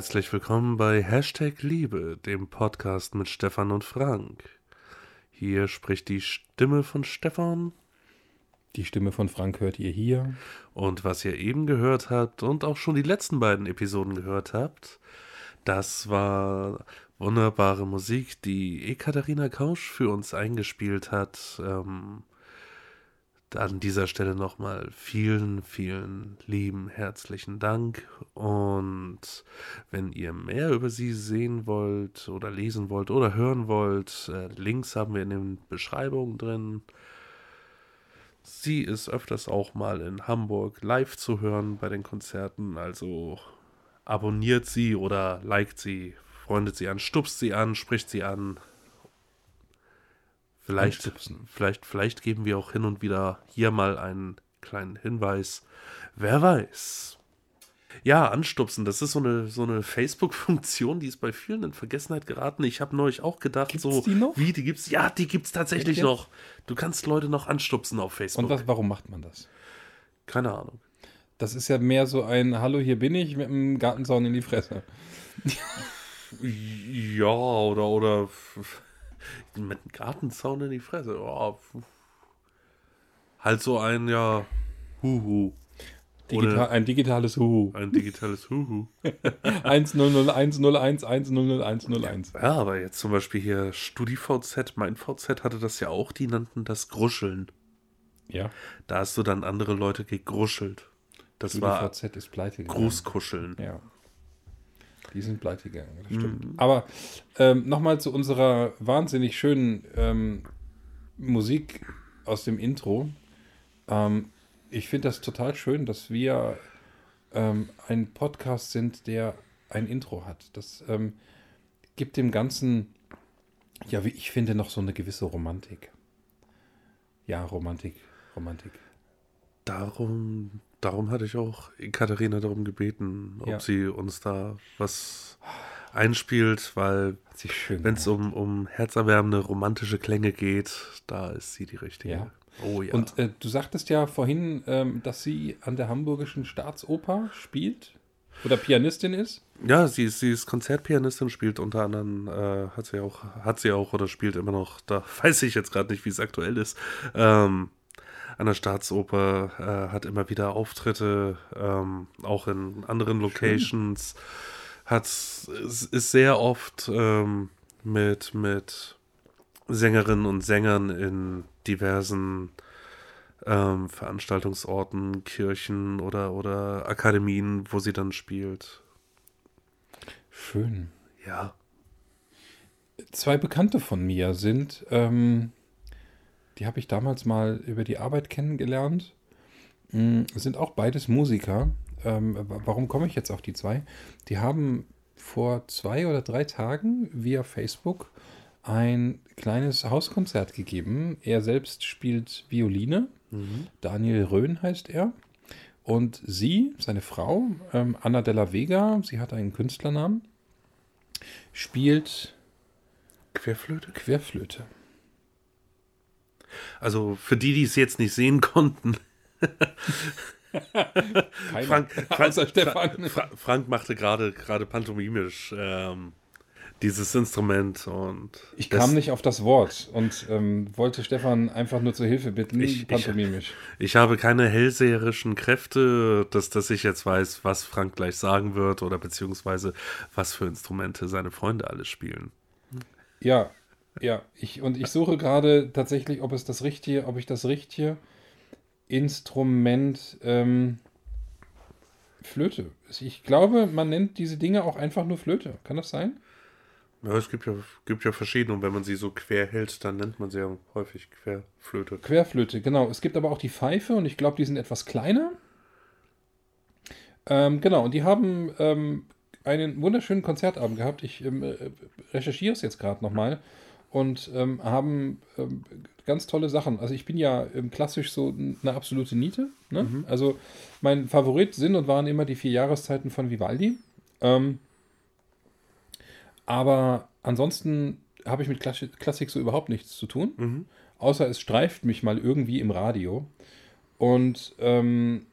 Herzlich willkommen bei Hashtag Liebe, dem Podcast mit Stefan und Frank. Hier spricht die Stimme von Stefan. Die Stimme von Frank hört ihr hier. Und was ihr eben gehört habt und auch schon die letzten beiden Episoden gehört habt, das war wunderbare Musik, die Ekaterina Kausch für uns eingespielt hat. Ähm, an dieser Stelle nochmal vielen, vielen lieben herzlichen Dank. Und wenn ihr mehr über sie sehen wollt oder lesen wollt oder hören wollt, äh, Links haben wir in den Beschreibungen drin. Sie ist öfters auch mal in Hamburg live zu hören bei den Konzerten. Also abonniert sie oder liked sie, freundet sie an, stupst sie an, spricht sie an. Vielleicht, vielleicht, vielleicht geben wir auch hin und wieder hier mal einen kleinen Hinweis. Wer weiß. Ja, anstupsen, das ist so eine, so eine Facebook-Funktion, die ist bei vielen in Vergessenheit geraten. Ich habe neulich auch gedacht, gibt's so, die noch? wie, die gibt's, ja, die gibt's tatsächlich Echt? noch. Du kannst Leute noch anstupsen auf Facebook. Und was, warum macht man das? Keine Ahnung. Das ist ja mehr so ein Hallo, hier bin ich mit einem Gartenzaun in die Fresse. Ja, oder, oder mit einem Gartenzaun in die Fresse. Ja. Halt so ein, ja, Huhu. Digital, ein digitales Huhu. Ein digitales Huhu. 1001001010101. Ja, aber jetzt zum Beispiel hier StudiVZ, mein VZ hatte das ja auch, die nannten das Gruscheln. Ja, Da hast du dann andere Leute gegruschelt. Das die war VZ ist pleite gegangen. Grußkuscheln. Ja. Die sind pleite gegangen, das Mhm. stimmt. Aber ähm, nochmal zu unserer wahnsinnig schönen ähm, Musik aus dem Intro. Ähm, ich finde das total schön, dass wir ähm, ein Podcast sind, der ein Intro hat. Das ähm, gibt dem Ganzen, ja, wie ich finde, noch so eine gewisse Romantik. Ja, Romantik, Romantik. Darum, darum hatte ich auch Katharina darum gebeten, ob Ja. sie uns da was einspielt, weil wenn es um, um herzerwärmende romantische Klänge geht, da ist sie die richtige. Ja. Oh ja. Und äh, du sagtest ja vorhin, ähm, dass sie an der Hamburgischen Staatsoper spielt oder Pianistin ist. ja, sie ist, sie ist Konzertpianistin, spielt unter anderem, äh, hat sie auch, hat sie auch oder spielt immer noch, da weiß ich jetzt gerade nicht, wie es aktuell ist. Ähm, an der Staatsoper äh, hat immer wieder Auftritte, ähm, auch in anderen Locations. Hat ist ist sehr oft ähm, mit mit Sängerinnen und Sängern in diversen ähm, Veranstaltungsorten, Kirchen oder oder Akademien, wo sie dann spielt. Schön. Ja. Zwei Bekannte von mir sind, ähm, die habe ich damals mal über die Arbeit kennengelernt, Mm, sind auch beides Musiker. Ähm, wa- warum komme ich jetzt auf die zwei? Die haben vor zwei oder drei Tagen via Facebook ein kleines Hauskonzert gegeben. Er selbst spielt Violine. Daniel Röhn heißt er. Und sie, seine Frau, ähm, Anna Della Vega, sie hat einen Künstlernamen, spielt Querflöte? Querflöte. Also für die, die es jetzt nicht sehen konnten, Frank, Frank, außer Stefan. Fra Frank machte gerade gerade pantomimisch ähm, dieses Instrument und Ich kam nicht auf das Wort und ähm, wollte Stefan einfach nur zur Hilfe bitten, Ich- ich- pantomimisch. Ich habe keine hellseherischen Kräfte, dass, dass ich jetzt weiß, was Frank gleich sagen wird oder beziehungsweise was für Instrumente seine Freunde alles spielen. Ja, ja, ich, und ich suche gerade tatsächlich, ob es das richtige, ob ich das richtige Instrument ähm, Flöte. Ich glaube, man nennt diese Dinge auch einfach nur Flöte. Kann das sein? Ja, es gibt ja, gibt ja verschiedene und wenn man sie so quer hält, dann nennt man sie ja häufig Querflöte. Querflöte, genau. Es gibt aber auch die Pfeife und ich glaube, die sind etwas kleiner. Ähm, genau, und die haben ähm, einen wunderschönen Konzertabend gehabt. Ich ähm, äh, recherchiere es jetzt gerade nochmal und ähm, haben ähm, ganz tolle Sachen. Also ich bin ja ähm, klassisch so eine absolute Niete. Ne? Also mein Favorit sind und waren immer die vier Jahreszeiten von Vivaldi. Ähm, aber ansonsten habe ich mit Klassi- Klassik so überhaupt nichts zu tun. Mhm. Außer es streift mich mal irgendwie im Radio. Und ähm,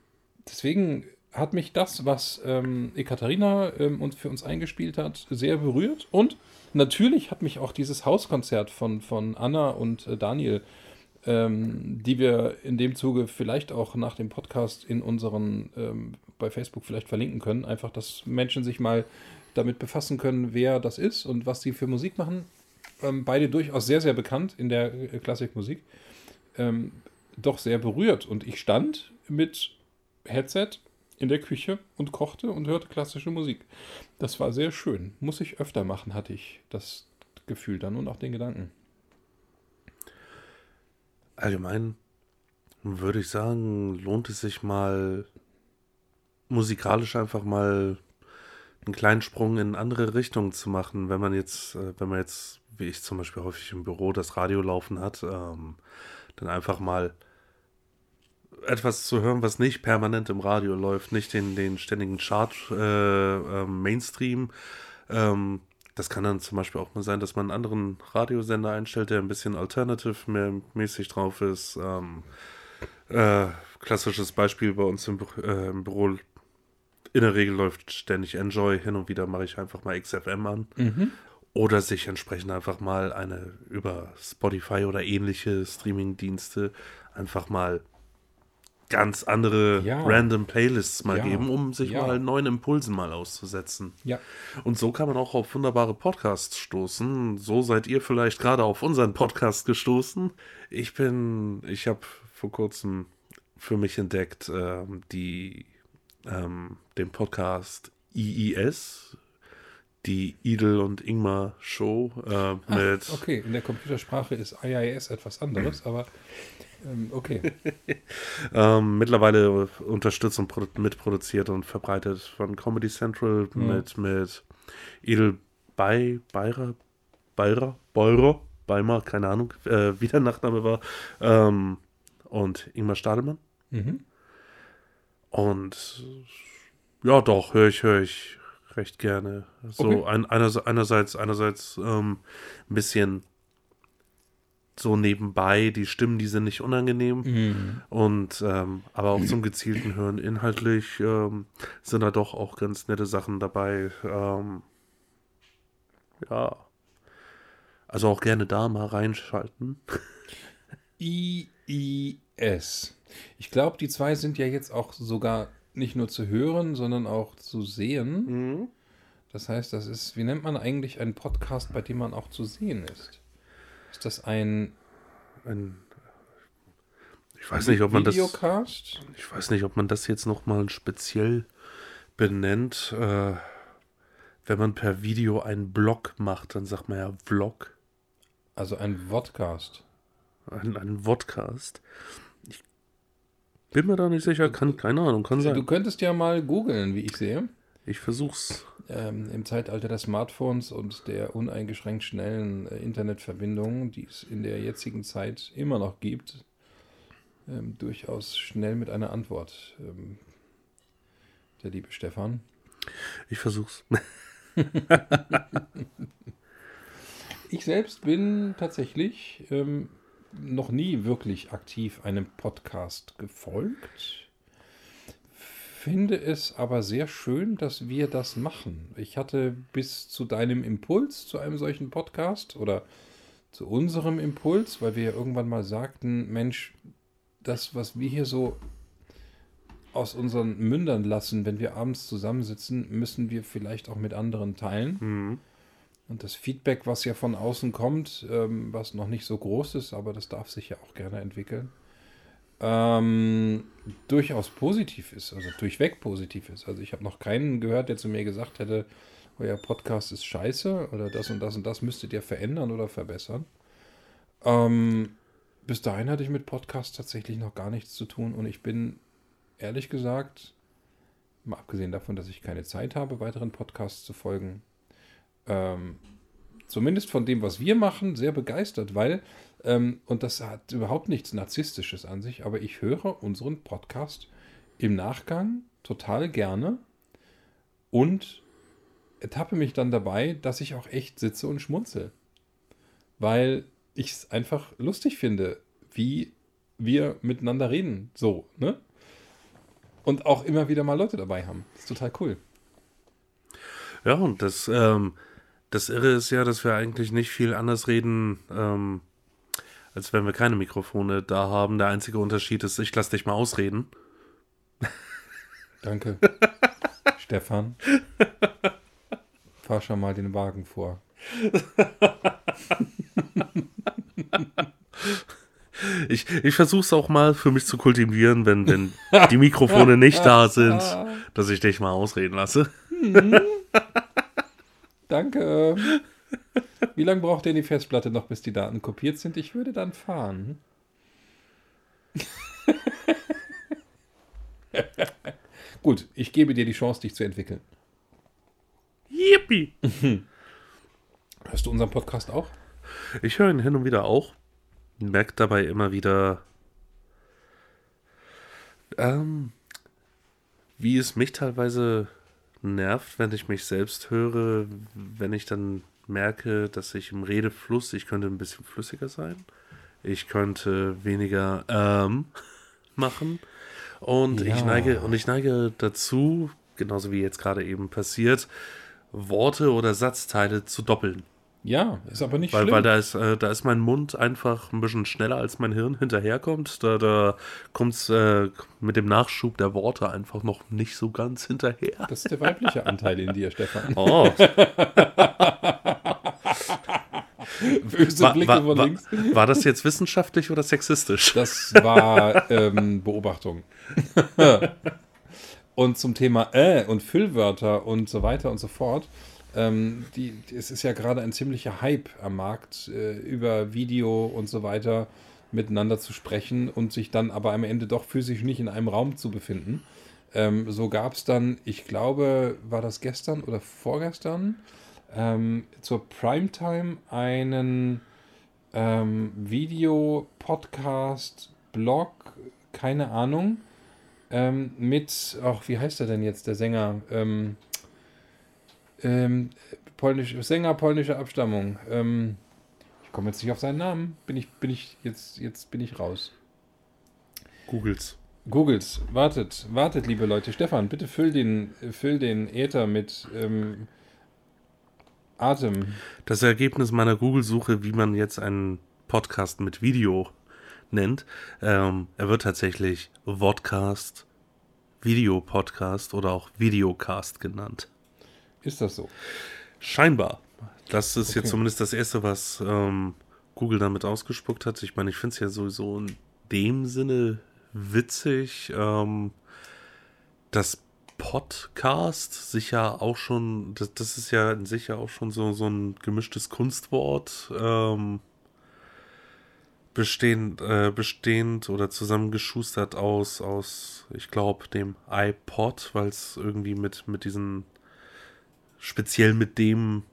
deswegen hat mich das, was ähm, Ekaterina ähm, uns für uns eingespielt hat, sehr berührt. Und natürlich hat mich auch dieses Hauskonzert von, von Anna und äh, Daniel, ähm, die wir in dem Zuge vielleicht auch nach dem Podcast in unseren, ähm, bei Facebook vielleicht verlinken können. Einfach, dass Menschen sich mal damit befassen können, wer das ist und was sie für Musik machen. Ähm, beide durchaus sehr, sehr bekannt in der äh, Klassikmusik. Ähm, doch sehr berührt. Und ich stand mit Headset in der Küche und kochte und hörte klassische Musik. Das war sehr schön. Muss ich öfter machen, hatte ich das Gefühl dann und auch den Gedanken. Allgemein würde ich sagen, lohnt es sich mal musikalisch einfach mal einen kleinen Sprung in andere Richtungen zu machen, wenn man jetzt, äh, wenn man jetzt, wie ich zum Beispiel häufig im Büro das Radio laufen hat, ähm, dann einfach mal etwas zu hören, was nicht permanent im Radio läuft, nicht den, den ständigen Chart äh, äh, Mainstream. Ähm, das kann dann zum Beispiel auch mal sein, dass man einen anderen Radiosender einstellt, der ein bisschen alternative mehr mäßig drauf ist. Ähm, äh, klassisches Beispiel bei uns im, äh, im, Büro. In der Regel läuft ständig Enjoy. Hin und wieder mache ich einfach mal XFM an. Mhm. Oder sich entsprechend einfach mal eine über Spotify oder ähnliche Streaming-Dienste einfach mal ganz andere ja. random Playlists mal ja. geben, um sich ja. mal neuen Impulsen mal auszusetzen. Ja. Und so kann man auch auf wunderbare Podcasts stoßen. So seid ihr vielleicht gerade auf unseren Podcast gestoßen. Ich bin, ich habe vor kurzem für mich entdeckt, ähm, die, ähm, den Podcast IIS, die Idel und Ingmar Show äh, mit. Ach, okay, in der Computersprache ist IIS etwas anderes, aber ähm, okay. ähm, mittlerweile unterstützt und mitproduziert und verbreitet von Comedy Central mhm. mit, mit Edel Bei, Beirer, Beirer, Beurer, Beimer, keine Ahnung, äh, wie der Nachname war. Ähm, und Ingmar Stadelmann. Mhm. Und ja, doch, höre ich, höre ich recht gerne. So okay. ein, einerseits, einerseits ähm, ein bisschen so nebenbei. Die Stimmen, die sind nicht unangenehm. Mhm. Und ähm, aber auch zum gezielten Hören inhaltlich ähm, sind da doch auch ganz nette Sachen dabei. Ähm, ja. Also auch gerne da mal reinschalten. IIS. Ich glaube, die zwei sind ja jetzt auch sogar nicht nur zu hören, sondern auch zu sehen. Mhm. Das heißt, das ist, wie nennt man eigentlich einen Podcast, bei dem man auch zu sehen ist? Ist das ein. ein ich weiß nicht, ob man Videocast? das. Ich weiß nicht, ob man das jetzt nochmal speziell benennt. Äh, wenn man per Video einen Blog macht, dann sagt man ja Vlog. Also ein Vodcast. Ein, ein Vodcast. Bin mir da nicht sicher, kann, keine Ahnung, kann sein. Du könntest ja mal googeln, wie ich sehe. Ich versuch's ähm, im Zeitalter der Smartphones und der uneingeschränkt schnellen äh, Internetverbindungen, die es in der jetzigen Zeit immer noch gibt, ähm, durchaus schnell mit einer Antwort. Ähm, der liebe Stefan. Ich versuch's. ich selbst bin tatsächlich ähm, noch nie wirklich aktiv einem Podcast gefolgt finde es aber sehr schön, dass wir das machen. Ich hatte bis zu deinem Impuls zu einem solchen Podcast oder zu unserem Impuls, weil wir ja irgendwann mal sagten, Mensch, das, was wir hier so aus unseren Mündern lassen, wenn wir abends zusammensitzen, müssen wir vielleicht auch mit anderen teilen. Mhm. Und das Feedback, was ja von außen kommt, ähm, was noch nicht so groß ist, aber das darf sich ja auch gerne entwickeln, ähm, durchaus positiv ist, also durchweg positiv ist. Also ich habe noch keinen gehört, der zu mir gesagt hätte, euer Podcast ist scheiße oder das und das und das müsstet ihr verändern oder verbessern. Ähm, bis dahin hatte ich mit Podcasts tatsächlich noch gar nichts zu tun und ich bin ehrlich gesagt, mal abgesehen davon, dass ich keine Zeit habe, weiteren Podcasts zu folgen, ähm, zumindest von dem, was wir machen, sehr begeistert, weil ähm, und das hat überhaupt nichts Narzisstisches an sich, aber ich höre unseren Podcast im Nachgang total gerne und ertappe mich dann dabei, dass ich auch echt sitze und schmunzel. Weil ich es einfach lustig finde, wie wir miteinander reden. So, ne? Und auch immer wieder mal Leute dabei haben. Das ist total cool. Ja, und das, ähm, das Irre ist ja, dass wir eigentlich nicht viel anders reden, ähm, als wenn wir keine Mikrofone da haben. Der einzige Unterschied ist, ich lasse dich mal ausreden. Danke. Stefan. Fahr schon mal den Wagen vor. Ich, ich versuche es auch mal für mich zu kultivieren, wenn, wenn die Mikrofone nicht da sind, dass ich dich mal ausreden lasse. Danke. Wie lange braucht denn die Festplatte noch, bis die Daten kopiert sind? Ich würde dann fahren. Gut, ich gebe dir die Chance, dich zu entwickeln. Yippie! Hörst du unseren Podcast auch? Ich höre ihn hin und wieder auch. Merke dabei immer wieder, ähm, wie es mich teilweise nervt, wenn ich mich selbst höre, wenn ich dann merke, dass ich im Redefluss, ich könnte ein bisschen flüssiger sein. Ich könnte weniger ähm machen. Und Ja. ich neige, und ich neige dazu, genauso wie jetzt gerade eben passiert, Worte oder Satzteile zu doppeln. Ja, ist aber nicht Weil, schlimm. weil da ist, äh, da ist mein Mund einfach ein bisschen schneller, als mein Hirn hinterherkommt. Da, da kommt es äh, mit dem Nachschub der Worte einfach noch nicht so ganz hinterher. das ist der weibliche Anteil in dir, Stefan. Oh, Böse war, Blicke war, von war, links. war das jetzt wissenschaftlich oder sexistisch? Das war ähm, Beobachtung. und zum Thema äh und Füllwörter und so weiter und so fort. Ähm, die, es ist ja gerade ein ziemlicher Hype am Markt, äh, über Video und so weiter miteinander zu sprechen und sich dann aber am Ende doch physisch nicht in einem Raum zu befinden. Ähm, so gab es dann, ich glaube, war das gestern oder vorgestern, ähm, zur Primetime einen ähm, Video, Podcast, Blog, keine Ahnung, ähm, mit, ach, wie heißt er denn jetzt, der Sänger? Ähm, ähm, polnisch, Sänger polnischer Abstammung. Ähm, ich komme jetzt nicht auf seinen Namen. Bin ich, bin ich, jetzt, jetzt bin ich raus. Googles. Googles, wartet, wartet, liebe Leute. Stefan, bitte füll den, füll den Äther mit ähm, Atem. Das Ergebnis meiner Google-Suche, wie man jetzt einen Podcast mit Video nennt, ähm, er wird tatsächlich Vodcast, Videopodcast oder auch Videocast genannt. Ist das so? Scheinbar. Das ist Okay. jetzt zumindest das Erste, was ähm, Google damit ausgespuckt hat. Ich meine, ich finde es ja sowieso in dem Sinne witzig, ähm, dass Podcast sich ja auch schon, das, das ist ja in sich ja auch schon so, so ein gemischtes Kunstwort, ähm, bestehend, äh, bestehend oder zusammengeschustert aus, aus ich glaube, dem iPod, weil es irgendwie mit, mit diesen speziell mit dem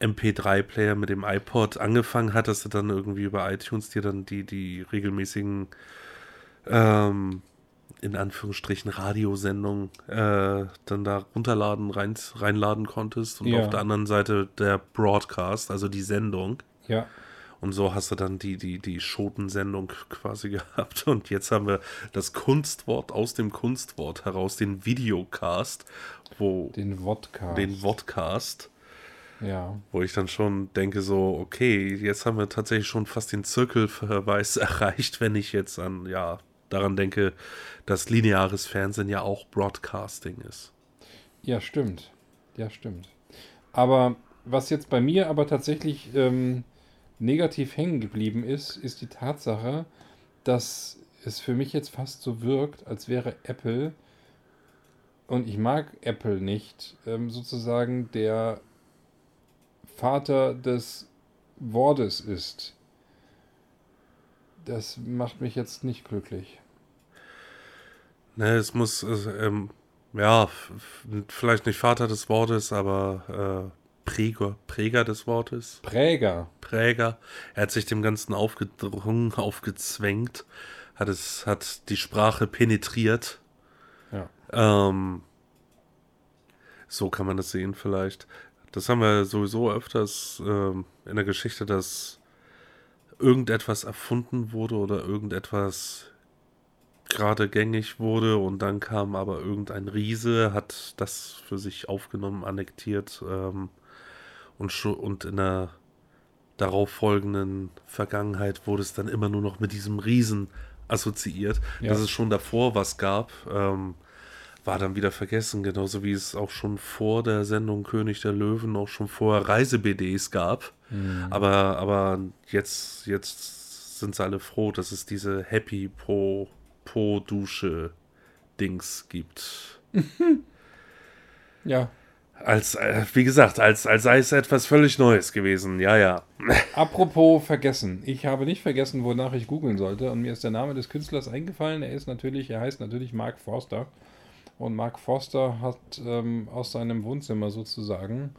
MP3-Player, mit dem iPod angefangen hat, dass du dann irgendwie über iTunes dir dann die, die regelmäßigen, ähm, in Anführungsstrichen Radiosendungen äh, dann da runterladen, rein, reinladen konntest. Und Ja. auf der anderen Seite der Broadcast, also die Sendung. Ja. Und so hast du dann die, die, die Schotensendung quasi gehabt. Und jetzt haben wir das Kunstwort aus dem Kunstwort heraus, den Videocast, wo Den Wodka. den Vodcast, Ja. wo ich dann schon denke, so, okay, jetzt haben wir tatsächlich schon fast den Zirkelverweis erreicht, wenn ich jetzt an, ja, daran denke, dass lineares Fernsehen ja auch Broadcasting ist. Ja, stimmt. Ja, stimmt. Aber was jetzt bei mir aber tatsächlich ähm, negativ hängen geblieben ist, ist die Tatsache, dass es für mich jetzt fast so wirkt, als wäre Apple, und ich mag Apple nicht, ähm, sozusagen der Vater des Wortes ist. Das macht mich jetzt nicht glücklich. Ne, es muss, es, ähm, ja, vielleicht nicht Vater des Wortes, aber äh, Präger, Präger des Wortes. Präger. Präger. Er hat sich dem Ganzen aufgedrungen, aufgezwängt, hat es, hat die Sprache penetriert. Ja. Ähm, so kann man das sehen vielleicht. Das haben wir sowieso öfters ähm, in der Geschichte, dass irgendetwas erfunden wurde oder irgendetwas gerade gängig wurde und dann kam aber irgendein Riese, hat das für sich aufgenommen, annektiert ähm, und, und in der darauffolgenden Vergangenheit wurde es dann immer nur noch mit diesem Riesen assoziiert. Ja. Dass es schon davor was gab, ähm, war dann wieder vergessen, genauso wie es auch schon vor der Sendung König der Löwen auch schon vorher Reise-BDs gab. Aber, aber jetzt, jetzt sind sie alle froh, dass es diese Happy Po, Po Dusche Dings gibt. Ja. Als, äh, wie gesagt, als, als sei es etwas völlig Neues gewesen. Ja, ja. Apropos vergessen. Ich habe nicht vergessen, wonach ich googeln sollte. Und mir ist der Name des Künstlers eingefallen. Er ist natürlich, er heißt natürlich Mark Forster. Und Mark Forster hat ähm, aus seinem Wohnzimmer sozusagen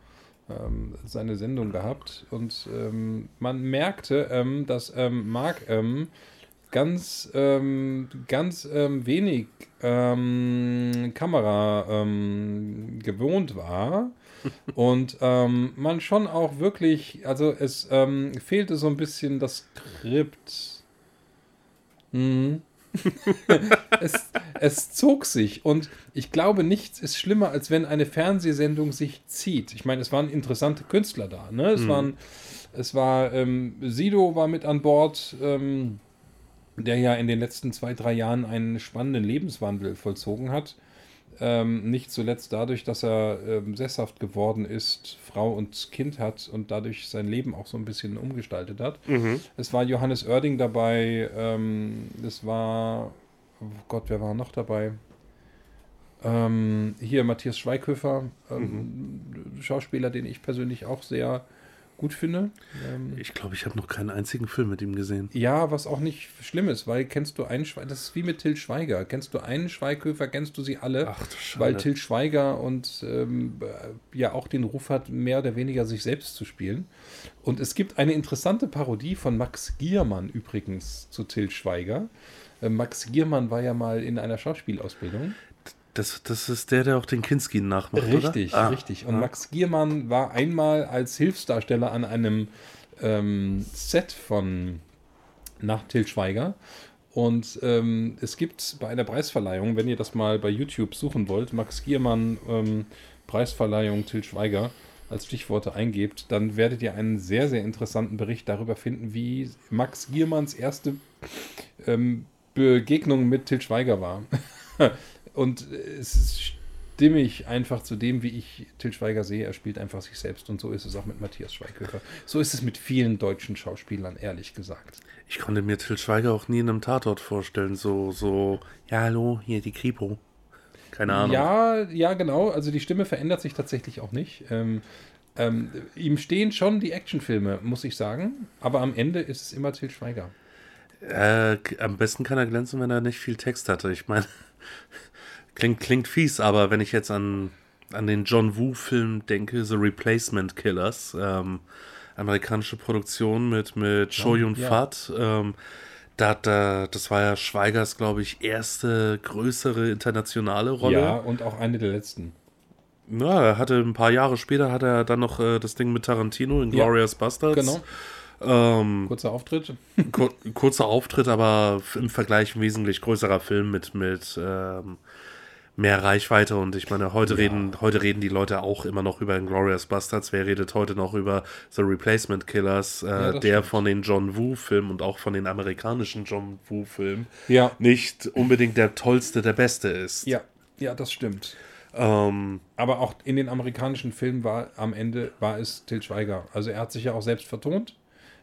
ähm, seine Sendung gehabt. Und ähm, man merkte, ähm, dass ähm, Mark ähm, ganz, ähm, ganz ähm, wenig ähm, Kamera ähm, gewohnt war. Und ähm, man schon auch wirklich, also es ähm, fehlte so ein bisschen das Skript. Mhm. es, es zog sich und ich glaube, nichts ist schlimmer, als wenn eine Fernsehsendung sich zieht. Ich meine, es waren interessante Künstler da. Ne? Es, waren, es war, Sido war mit an Bord, ähm, der ja in den letzten zwei, drei Jahren einen spannenden Lebenswandel vollzogen hat. Ähm, nicht zuletzt dadurch, dass er ähm, sesshaft geworden ist, Frau und Kind hat und dadurch sein Leben auch so ein bisschen umgestaltet hat. Es war Johannes Oerding dabei, ähm, es war, oh Gott, wer war noch dabei? Ähm, hier Matthias Schweighöfer, ähm, Schauspieler, den ich persönlich auch sehr gut finde. Ähm, Ich glaube, ich habe noch keinen einzigen Film mit ihm gesehen. ja, was auch nicht schlimm ist, weil kennst du einen Schweiger, das ist wie mit Till Schweiger. Kennst du einen Schweighöfer, kennst du sie alle? Ach du Schande. weil Till Schweiger und ähm, äh, ja auch den Ruf hat, mehr oder weniger sich selbst zu spielen. Und es gibt eine interessante Parodie von Max Giermann übrigens zu Till Schweiger. Äh, Max Giermann war ja mal in einer Schauspielausbildung. Das, das ist der, der auch den Kinski nachmacht, Richtig? Ah, richtig. Und ah. Max Giermann war einmal als Hilfsdarsteller an einem ähm, Set von nach Till Schweiger. Und ähm, es gibt bei einer Preisverleihung, wenn ihr das mal bei YouTube suchen wollt, Max Giermann ähm, Preisverleihung Till Schweiger als Stichworte eingebt, dann werdet ihr einen sehr, sehr interessanten Bericht darüber finden, wie Max Giermanns erste ähm, Begegnung mit Till Schweiger war. Und es ist stimmig einfach zu dem, wie ich Till Schweiger sehe. Er spielt einfach sich selbst und so ist es auch mit Matthias Schweighöfer. So ist es mit vielen deutschen Schauspielern, ehrlich gesagt. Ich konnte mir Till Schweiger auch nie in einem Tatort vorstellen. So, so, ja, hallo, hier die Kripo. Keine Ahnung. Ja, ja, genau. Also die Stimme verändert sich tatsächlich auch nicht. Ähm, ähm, ihm stehen schon die Actionfilme, muss ich sagen. Aber am Ende ist es immer Till Schweiger. Äh, am besten kann er glänzen, wenn er nicht viel Text hatte. Ich meine, klingt, klingt fies, aber wenn ich jetzt an, an den John Woo-Film denke, The Replacement Killers, ähm, amerikanische Produktion mit, mit Cho Yun ja. Fat, ähm, da, da, das war ja Schweigers, glaube ich, erste größere internationale Rolle. Ja, und auch eine der letzten. Ja, er hatte ein paar Jahre später hat er dann noch äh, das Ding mit Tarantino in Ja, Glorious Bastards. Genau. Ähm, Kurzer Auftritt. kur kurzer Auftritt, aber im Vergleich ein wesentlich größerer Film mit, mit ähm, mehr Reichweite. Und ich meine, heute reden, heute reden die Leute auch immer noch über Glorious Bastards. Wer redet heute noch über The Replacement Killers, äh, Ja, der stimmt. von den John Woo-Filmen und auch von den amerikanischen John Woo-Filmen Ja. nicht unbedingt der tollste, der beste ist. Ja, ja, das stimmt. Ähm, Aber auch in den amerikanischen Filmen war am Ende war es Till Schweiger. Also er hat sich ja auch selbst vertont,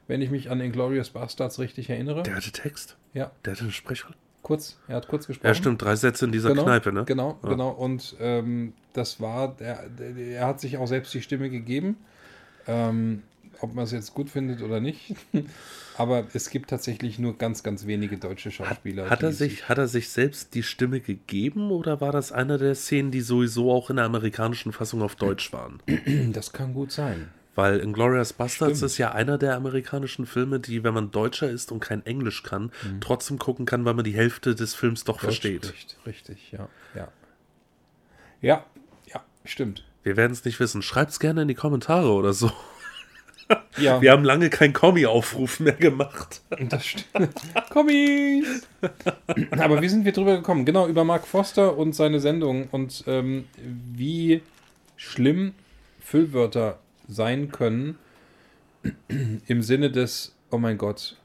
wenn ich mich an Inglourious Bastards richtig erinnere. der hatte Text. ja, Der hatte eine Sprechrolle. Kurz. Er hat kurz gesprochen. Ja, stimmt, drei Sätze in dieser Genau, Kneipe, ne? Genau, Ja. genau. Und ähm, das war, der, er hat sich auch selbst die Stimme gegeben. Ähm, ob man es jetzt gut findet oder nicht. Aber es gibt tatsächlich nur ganz, ganz wenige deutsche Schauspieler. Hat er, die sich, hat er sich selbst die Stimme gegeben oder war das eine der Szenen, die sowieso auch in der amerikanischen Fassung auf Deutsch waren? Das kann gut sein. Weil Inglourious Bastards Stimmt. ist ja einer der amerikanischen Filme, die, wenn man Deutscher ist und kein Englisch kann, trotzdem gucken kann, weil man die Hälfte des Films doch Deutsch versteht. spricht. Richtig, ja. Ja, ja, ja stimmt. Wir werden es nicht wissen. Schreibt's gerne in die Kommentare oder so. Ja, Wir haben lange keinen Kommi-Aufruf mehr gemacht. das stimmt. Kommis! Aber wie sind wir drüber gekommen? Genau, über Mark Foster und seine Sendung und ähm, wie schlimm Füllwörter sein können im Sinne des, oh mein Gott,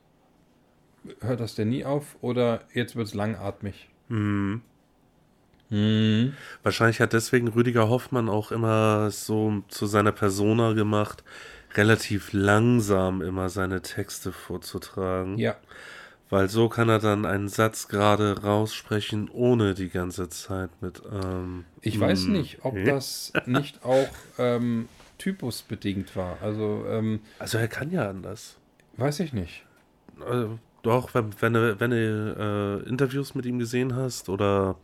hört das denn nie auf oder jetzt wird es langatmig? Hm. Hm. Wahrscheinlich hat deswegen Rüdiger Hoffmann auch immer so zu seiner Persona gemacht, relativ langsam immer seine Texte vorzutragen. Ja, Weil so kann er dann einen Satz gerade raussprechen, ohne die ganze Zeit mit. Ähm, ich weiß mm, nicht, ob das nicht auch ähm, typusbedingt war. Also, ähm, Also er kann ja anders. weiß ich nicht. Äh, doch, wenn, wenn du, wenn du äh, Interviews mit ihm gesehen hast oder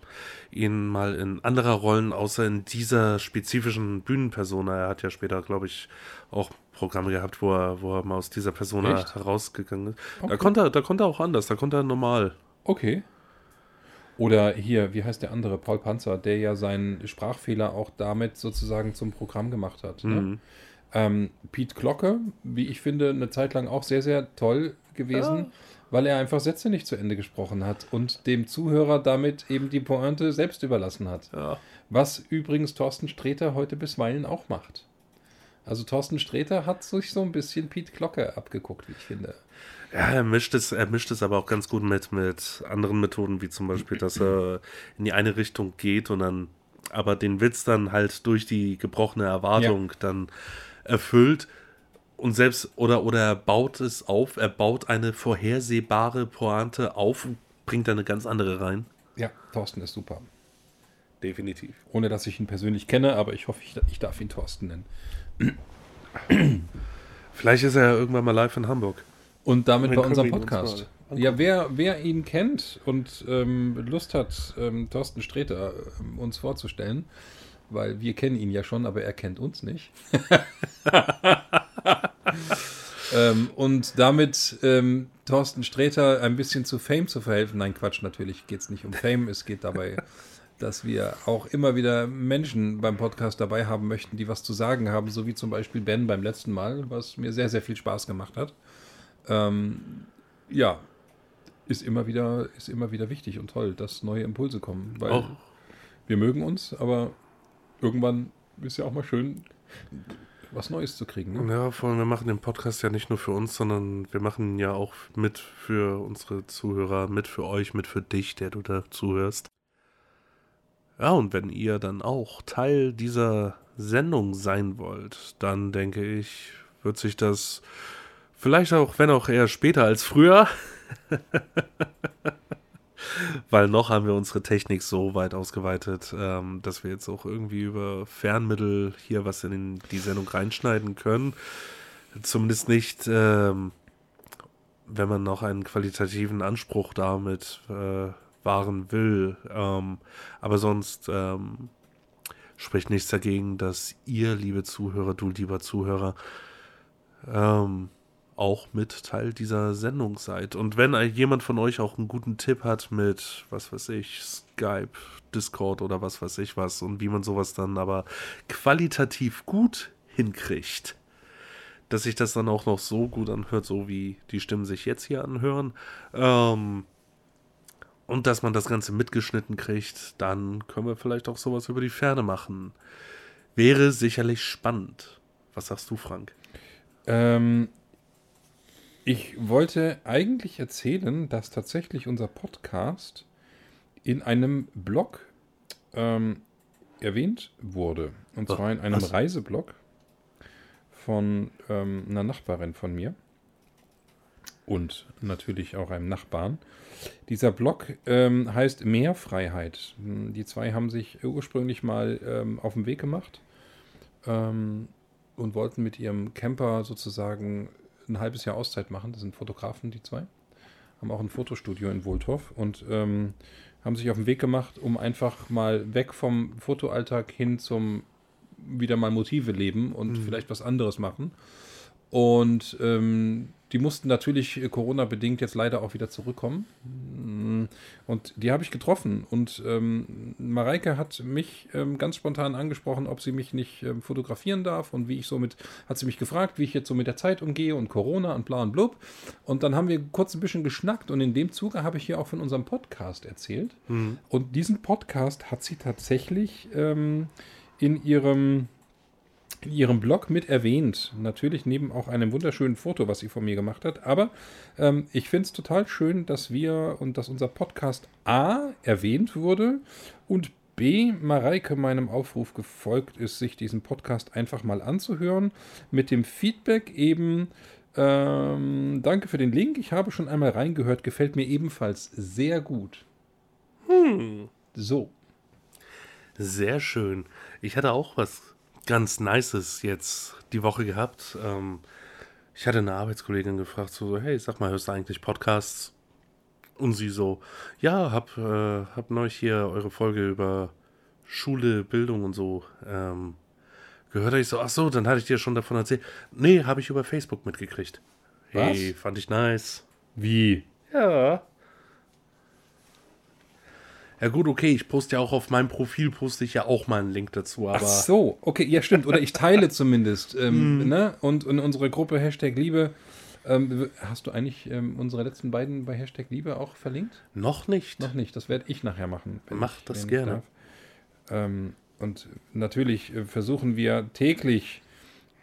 ihn mal in anderer Rollen, außer in dieser spezifischen Bühnenpersona, er hat ja später, glaube ich, auch Programme gehabt, wo er, wo er mal aus dieser Persona Echt? herausgegangen ist. Da, Okay. konnte er, da konnte er auch anders, da konnte er normal. Okay. Oder hier, wie heißt der andere, Paul Panzer, der ja seinen Sprachfehler auch damit sozusagen zum Programm gemacht hat. Ne? Mhm. Ähm, Pete Glocke, wie ich finde, eine Zeit lang auch sehr, sehr toll gewesen, Ja. weil er einfach Sätze nicht zu Ende gesprochen hat und dem Zuhörer damit eben die Pointe selbst überlassen hat. Ja. Was übrigens Thorsten Sträter heute bisweilen auch macht. Also Thorsten Sträter hat sich so ein bisschen Pete Glocke abgeguckt, wie ich finde. Ja, er mischt es, er mischt es aber auch ganz gut mit, mit anderen Methoden, wie zum Beispiel, dass er in die eine Richtung geht und dann aber den Witz dann halt durch die gebrochene Erwartung dann erfüllt. Und selbst, oder, oder er baut es auf, er baut eine vorhersehbare Pointe auf und bringt da eine ganz andere rein. Ja, Thorsten ist super. Definitiv. Ohne dass ich ihn persönlich kenne, aber ich hoffe, ich, ich darf ihn Thorsten nennen. Vielleicht ist er ja irgendwann mal live in Hamburg. Und damit bei unserem Podcast. Ja, wer, wer ihn kennt und ähm, Lust hat, ähm, Thorsten Sträter ähm, uns vorzustellen, weil wir kennen ihn ja schon, aber er kennt uns nicht. ähm, und damit ähm, Thorsten Sträter ein bisschen zu Fame zu verhelfen. Nein, Quatsch, natürlich geht es nicht um Fame. Es geht dabei, dass wir auch immer wieder Menschen beim Podcast dabei haben möchten, die was zu sagen haben, so wie zum Beispiel Ben beim letzten Mal, was mir sehr, sehr viel Spaß gemacht hat. Ähm, ja, ist immer wieder, ist immer wieder wichtig und toll, dass neue Impulse kommen. Weil Auch. wir mögen uns, aber irgendwann ist ja auch mal schön, was Neues zu kriegen. Ne? Ja, vor allem, wir machen den Podcast ja nicht nur für uns, sondern wir machen ihn ja auch mit für unsere Zuhörer, mit für euch, mit für dich, der du da zuhörst. Ja, und wenn ihr dann auch Teil dieser Sendung sein wollt, dann denke ich, wird sich das vielleicht auch, wenn auch eher später als früher, weil noch haben wir unsere Technik so weit ausgeweitet, ähm, dass wir jetzt auch irgendwie über Fernmittel hier was in die Sendung reinschneiden können. Zumindest nicht, ähm, wenn man noch einen qualitativen Anspruch damit äh, wahren will. Ähm, aber sonst ähm, spricht nichts dagegen, dass ihr, liebe Zuhörer, du, lieber Zuhörer, ähm, auch mit Teil dieser Sendung seid. Und wenn jemand von euch auch einen guten Tipp hat mit, was weiß ich, Skype, Discord oder was weiß ich was und wie man sowas dann aber qualitativ gut hinkriegt, dass sich das dann auch noch so gut anhört, so wie die Stimmen sich jetzt hier anhören, ähm, und dass man das Ganze mitgeschnitten kriegt, dann können wir vielleicht auch sowas über die Ferne machen. Wäre sicherlich spannend. Was sagst du, Frank? Ähm, ich wollte eigentlich erzählen, dass tatsächlich unser Podcast in einem Blog ähm, erwähnt wurde. Und zwar in einem? Reiseblog von ähm, einer Nachbarin von mir. Und natürlich auch einem Nachbarn. Dieser Blog ähm, heißt Mehrfreiheit. Die zwei haben sich ursprünglich mal ähm, auf den Weg gemacht ähm, und wollten mit ihrem Camper sozusagen ein halbes Jahr Auszeit machen. Das sind Fotografen, die zwei. Haben auch ein Fotostudio in Wohltorf und ähm, haben sich auf den Weg gemacht, um einfach mal weg vom Fotoalltag hin zum wieder mal Motive leben und Mhm. vielleicht was anderes machen. Und ähm, die mussten natürlich äh, Corona-bedingt jetzt leider auch wieder zurückkommen. Ähm, und die habe ich getroffen. Und ähm, Mareike hat mich ähm, ganz spontan angesprochen, ob sie mich nicht ähm, fotografieren darf und wie ich so mit, hat sie mich gefragt, wie ich jetzt so mit der Zeit umgehe und Corona und bla und blub. Und dann haben wir kurz ein bisschen geschnackt und in dem Zuge habe ich hier auch von unserem Podcast erzählt. Mhm. Und diesen Podcast hat sie tatsächlich ähm, in ihrem in ihrem Blog mit erwähnt. Natürlich neben auch einem wunderschönen Foto, was sie von mir gemacht hat. Aber ähm, ich finde es total schön, dass wir und dass unser Podcast A erwähnt wurde und B, Mareike meinem Aufruf gefolgt ist, sich diesen Podcast einfach mal anzuhören. Mit dem Feedback eben, ähm, danke für den Link. Ich habe schon einmal reingehört, gefällt mir ebenfalls sehr gut. Hm. So. Sehr schön. Ich hatte auch was ganz Nices jetzt die Woche gehabt. Ähm, ich hatte eine Arbeitskollegin gefragt, so, hey, sag mal, hörst du eigentlich Podcasts? Und sie so, ja, hab, äh, hab neulich hier eure Folge über Schule, Bildung und so ähm, gehört. Ich so, ach so, dann hatte ich dir schon davon erzählt. Nee, habe ich über Facebook mitgekriegt. Hey, Was? fand ich nice. Wie? Ja. Ja gut, okay, ich poste ja auch auf meinem Profil, poste ich ja auch mal einen Link dazu, aber Ach so, okay, ja stimmt. Oder ich teile zumindest. Ähm, ne? Und in unserer Gruppe Hashtag Liebe. Ähm, hast du eigentlich ähm, unsere letzten beiden bei Hashtag Liebe auch verlinkt? noch nicht. Noch nicht, das werde ich nachher machen. Mach das gerne. Ähm, und natürlich äh, versuchen wir täglich,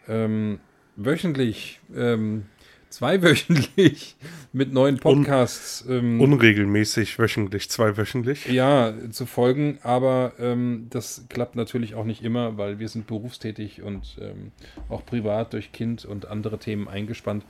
ähm, wöchentlich, ähm, zweiwöchentlich mit neuen Podcasts ähm, Unregelmäßig, wöchentlich, zweiwöchentlich. ja, zu folgen, aber ähm, das klappt natürlich auch nicht immer, weil wir sind berufstätig und ähm, auch privat durch Kind und andere Themen eingespannt,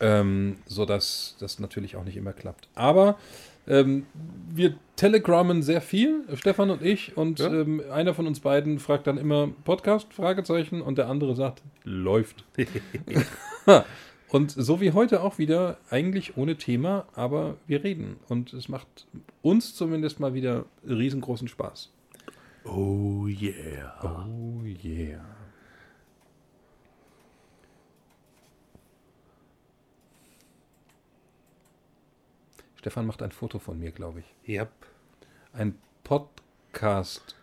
ähm, sodass das natürlich auch nicht immer klappt. Aber ähm, wir telegrammen sehr viel, Stefan und ich, und Ja. ähm, einer von uns beiden fragt dann immer Podcast, Fragezeichen, und der andere sagt, läuft. Und so wie heute auch wieder, eigentlich ohne Thema, aber wir reden. Und es macht uns zumindest mal wieder riesengroßen Spaß. Oh yeah. Oh yeah. Stefan macht ein Foto von mir, glaube ich. Yep. Ein Podcast,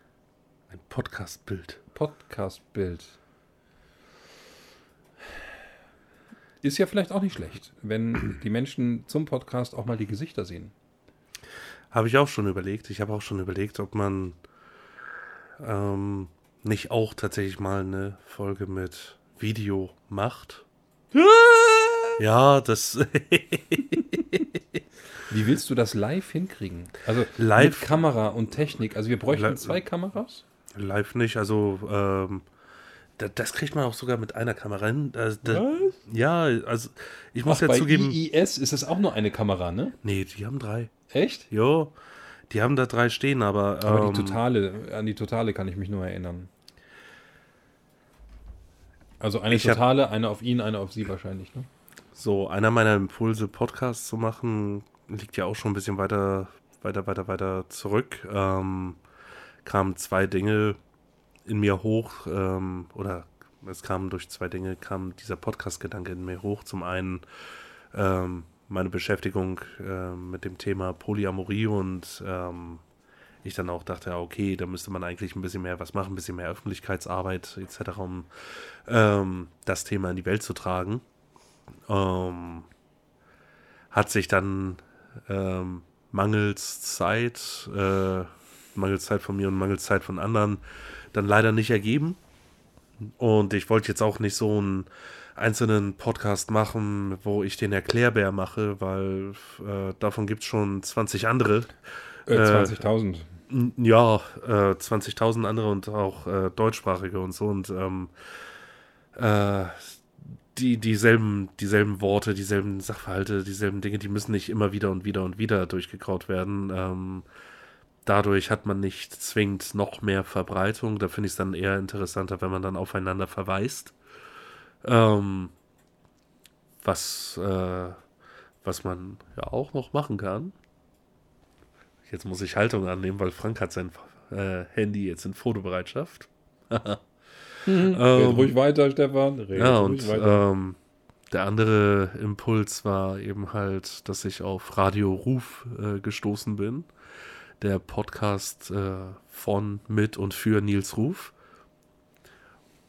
Ein Podcast-Bild. Podcast-Bild. Ist ja vielleicht auch nicht schlecht, wenn die Menschen zum Podcast auch mal die Gesichter sehen. Habe ich auch schon überlegt. Ich habe auch schon überlegt, ob man ähm, nicht auch tatsächlich mal eine Folge mit Video macht. Ja, das Wie willst du das live hinkriegen? Also Live? mit Kamera und Technik. Also wir bräuchten zwei Kameras. live nicht. Also ähm, das kriegt man auch sogar mit einer Kamera hin. Das, das, ja, also ich muss Ach, ja bei zugeben. IIS ist es auch nur eine Kamera, ne? Nee, die haben drei. Echt? Jo, die haben da drei stehen, aber. Aber ähm, die totale, an die totale kann ich mich nur erinnern. Also eine Ich hab- totale, eine auf ihn, eine auf sie wahrscheinlich, ne? So, einer meiner Impulse, Podcasts zu machen, liegt ja auch schon ein bisschen weiter, weiter, weiter, weiter zurück. Ähm, kamen zwei Dinge in mir hoch, ähm, oder es kamen durch zwei Dinge, kam dieser Podcast-Gedanke in mir hoch. Zum einen ähm, meine Beschäftigung ähm, mit dem Thema Polyamorie und ähm, ich dann auch dachte, okay, da müsste man eigentlich ein bisschen mehr was machen, ein bisschen mehr Öffentlichkeitsarbeit etc., um ähm, das Thema in die Welt zu tragen. Ähm, hat sich dann ähm, mangels Zeit, äh, mangels Zeit von mir und mangels Zeit von anderen dann leider nicht ergeben. Und ich wollte jetzt auch nicht so einen einzelnen Podcast machen, wo ich den Erklärbär mache, weil äh, davon gibt es schon 20 andere. Äh, Äh, 20.000. N- Ja, äh, 20.000 andere und auch äh, deutschsprachige und so und ähm, äh, die dieselben, dieselben Worte, dieselben Sachverhalte, dieselben Dinge, die müssen nicht immer wieder und wieder und wieder durchgekaut werden. Ähm, dadurch hat man nicht zwingend noch mehr Verbreitung. Da finde ich es dann eher interessanter, wenn man dann aufeinander verweist. Ähm, was, äh, was man ja auch noch machen kann. Jetzt muss ich Haltung annehmen, weil Frank hat sein äh, Handy jetzt in Fotobereitschaft. Red Ähm, ruhig weiter, Stefan. Red ja, ruhig und weiter. ähm, der andere Impuls war eben halt, dass ich auf Radio Ruf äh, gestoßen bin. Der Podcast äh, von, mit und für Nils Ruf.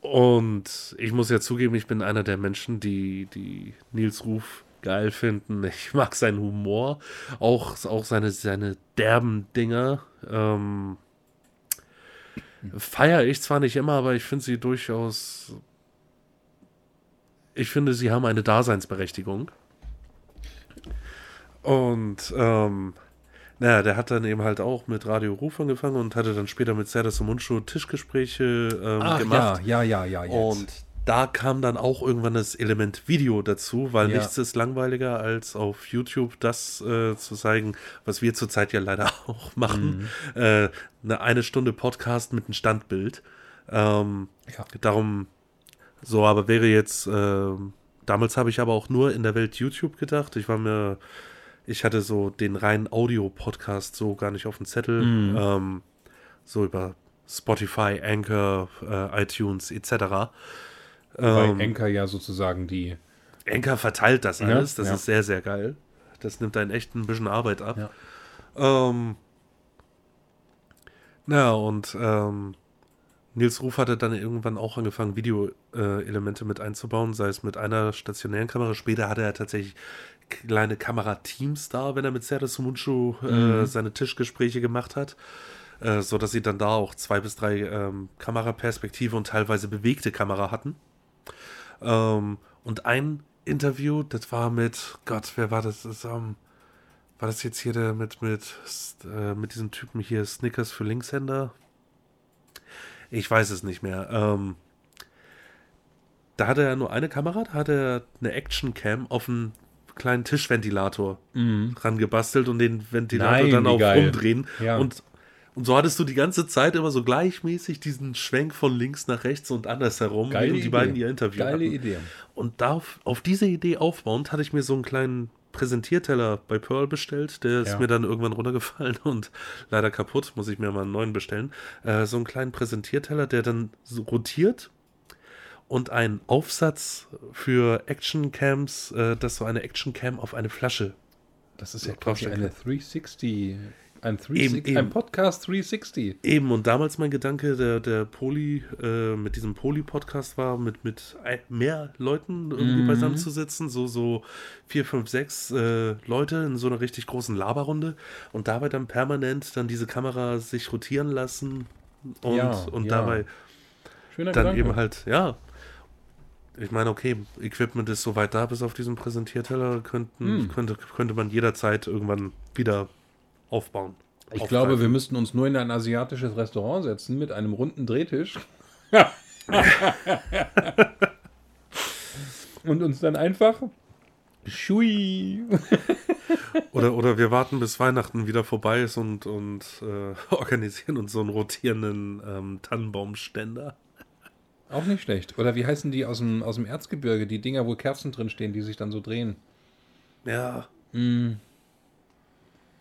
Und ich muss ja zugeben, ich bin einer der Menschen, die, die Nils Ruf geil finden. Ich mag seinen Humor, auch, auch seine, seine derben Dinger. Ähm, Feiere ich zwar nicht immer, aber ich finde sie durchaus. Ich finde, sie haben eine Daseinsberechtigung. Und ähm, naja, der hat dann eben halt auch mit Radio Ruf angefangen und hatte dann später mit Serdas Mundschuh Tischgespräche ähm, Ach, gemacht. ja, ja, ja, ja. Jetzt. Und da kam dann auch irgendwann das Element Video dazu, weil Ja. nichts ist langweiliger als auf YouTube das äh, zu zeigen, was wir zurzeit ja leider auch machen. Mhm. Äh, eine eine Stunde Podcast mit einem Standbild. Ähm, Ja. Darum, so, aber wäre jetzt, ähm, damals habe ich aber auch nur in der Welt YouTube gedacht. Ich war mir, ich hatte so den reinen Audio-Podcast so gar nicht auf dem Zettel. Mhm. Ähm, so über Spotify, Anchor, äh, iTunes etc. Bei Ähm, Enker ja sozusagen die. Anchor verteilt das Ja, alles. das ja. ist sehr, sehr geil. Das nimmt einen echt ein bisschen Arbeit ab. Ja. Ähm, na, und ähm, Nils Ruf hatte dann irgendwann auch angefangen, Video-Elemente mit einzubauen, sei es mit einer stationären Kamera. Später hatte er tatsächlich kleine Kamerateams da, wenn er mit Serda Sumunchu äh, Mhm. seine Tischgespräche gemacht hat. Äh, so dass sie dann da auch zwei bis drei ähm, Kameraperspektive und teilweise bewegte Kamera hatten. Ähm, und ein Interview, das war mit, Gott, wer war das? das ähm, war das jetzt hier der mit, mit, äh, mit diesem Typen hier, Snickers für Linkshänder? Ich weiß es nicht mehr. Ähm, da hatte er nur eine Kamera, da hatte er eine Action-Cam auf einen kleinen Tischventilator Mhm. rangebastelt und den Ventilator Nein, dann auch geil. rumdrehen. Ja. Und, und so hattest du die ganze Zeit immer so gleichmäßig diesen Schwenk von links nach rechts und andersherum, wie die Idee. beiden ihr Interview Geile hatten. Idee. Und da, auf diese Idee aufbauend hatte ich mir so einen kleinen Präsentierteller bei Pearl bestellt. Der ist Ja. mir dann irgendwann runtergefallen und leider kaputt. Muss ich mir mal einen neuen bestellen. Äh, so einen kleinen Präsentierteller, der dann so rotiert und ein Aufsatz für Actioncams, äh, das so eine Actioncam auf eine Flasche. Das ist ja quasi eine 360. Ein, 360 eben. ein Podcast 360. Eben, und damals mein Gedanke, der, der Poly, äh, mit diesem Poly-Podcast war, mit, mit mehr Leuten irgendwie Mhm. beisammen zu sitzen, so, so vier, fünf, sechs äh, Leute in so einer richtig großen Laberrunde und dabei dann permanent dann diese Kamera sich rotieren lassen und, Ja, und ja. dabei Schöner dann Gedanke. eben halt, ja. Ich meine, okay, Equipment ist soweit da, bis auf diesen Präsentierteller könnten, Hm. könnte, könnte man jederzeit irgendwann wieder aufbauen. Ich aufgreifen. glaube, wir müssten uns nur in ein asiatisches Restaurant setzen mit einem runden Drehtisch. Und uns dann einfach. Schui. Oder, oder wir warten, bis Weihnachten wieder vorbei ist und, und äh, organisieren uns so einen rotierenden ähm, Tannenbaumständer. Auch nicht schlecht. Oder wie heißen die aus dem, aus dem Erzgebirge? Die Dinger, wo Kerzen drin stehen, die sich dann so drehen. Ja, Mm.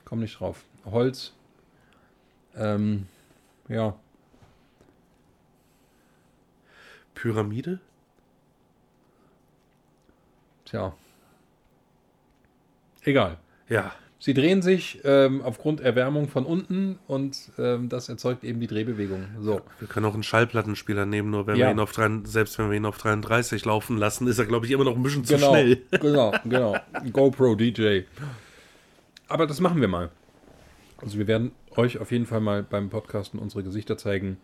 Komm nicht drauf. Holz. Ähm, ja. Pyramide? Tja. Egal. Ja, Sie drehen sich ähm, aufgrund Erwärmung von unten und ähm, das erzeugt eben die Drehbewegung. So. wir können auch einen Schallplattenspieler nehmen, nur wenn Ja. wir ihn auf 3, selbst wenn wir ihn auf 33 laufen lassen, ist er, glaube ich, immer noch ein bisschen zu Genau, schnell. genau, genau. GoPro DJ. Aber das machen wir mal. Also wir werden euch auf jeden Fall mal beim Podcasten unsere Gesichter zeigen.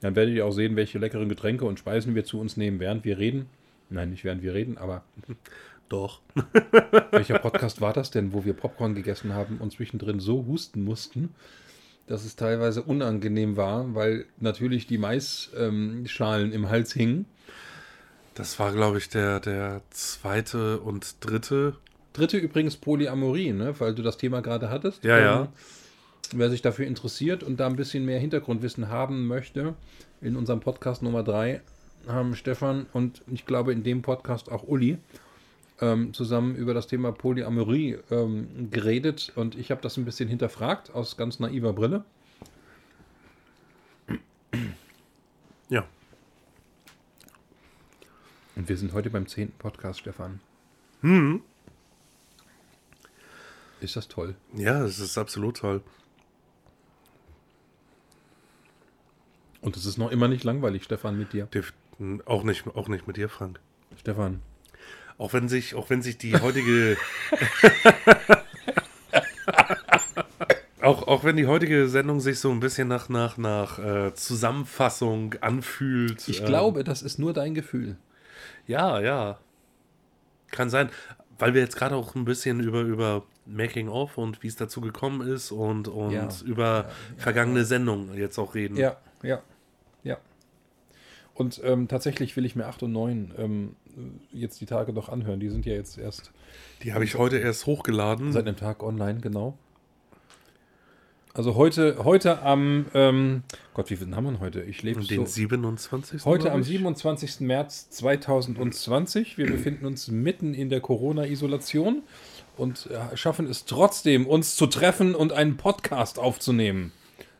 Dann werdet ihr auch sehen, welche leckeren Getränke und Speisen wir zu uns nehmen, während wir reden. Nein, nicht während wir reden, aber Doch. welcher Podcast war das denn, wo wir Popcorn gegessen haben und zwischendrin so husten mussten, dass es teilweise unangenehm war, weil natürlich die Maisschalen ähm, im Hals hingen. Das war, glaube ich, der, der zweite und dritte. Dritte übrigens Polyamorie, ne? weil du das Thema gerade hattest. Ja, ja. Ähm, Wer sich dafür interessiert und da ein bisschen mehr Hintergrundwissen haben möchte, in unserem Podcast Nummer 3 haben Stefan und ich glaube in dem Podcast auch Uli ähm, zusammen über das Thema Polyamorie ähm, geredet und ich habe das ein bisschen hinterfragt aus ganz naiver Brille. Ja. Und wir sind heute beim zehnten Podcast, Stefan. Hm. Ist das toll. Ja, es ist absolut toll. Und es ist noch immer nicht langweilig, Stefan, mit dir. Def- Auch nicht, auch nicht mit dir, Frank. Stefan. Auch wenn sich, auch wenn sich die heutige. auch, auch wenn die heutige Sendung sich so ein bisschen nach, nach, nach äh, Zusammenfassung anfühlt. Ich ähm, glaube, das ist nur dein Gefühl. Ja, ja. Kann sein. Weil wir jetzt gerade auch ein bisschen über, über Making of und wie es dazu gekommen ist und, und Ja. über vergangene Sendungen jetzt auch reden. Ja, ja, ja. Und ähm, tatsächlich will ich mir 8 und 9 ähm, jetzt die Tage noch anhören. Die sind ja jetzt erst Die habe ich heute erst hochgeladen. seit einem Tag online, genau. Also heute, heute am, ähm, Gott, wie viel haben wir heute? Ich lebe den so. 27. Heute am ich. 27. März 2020. Wir befinden uns mitten in der Corona-Isolation und äh, schaffen es trotzdem, uns zu treffen und einen Podcast aufzunehmen.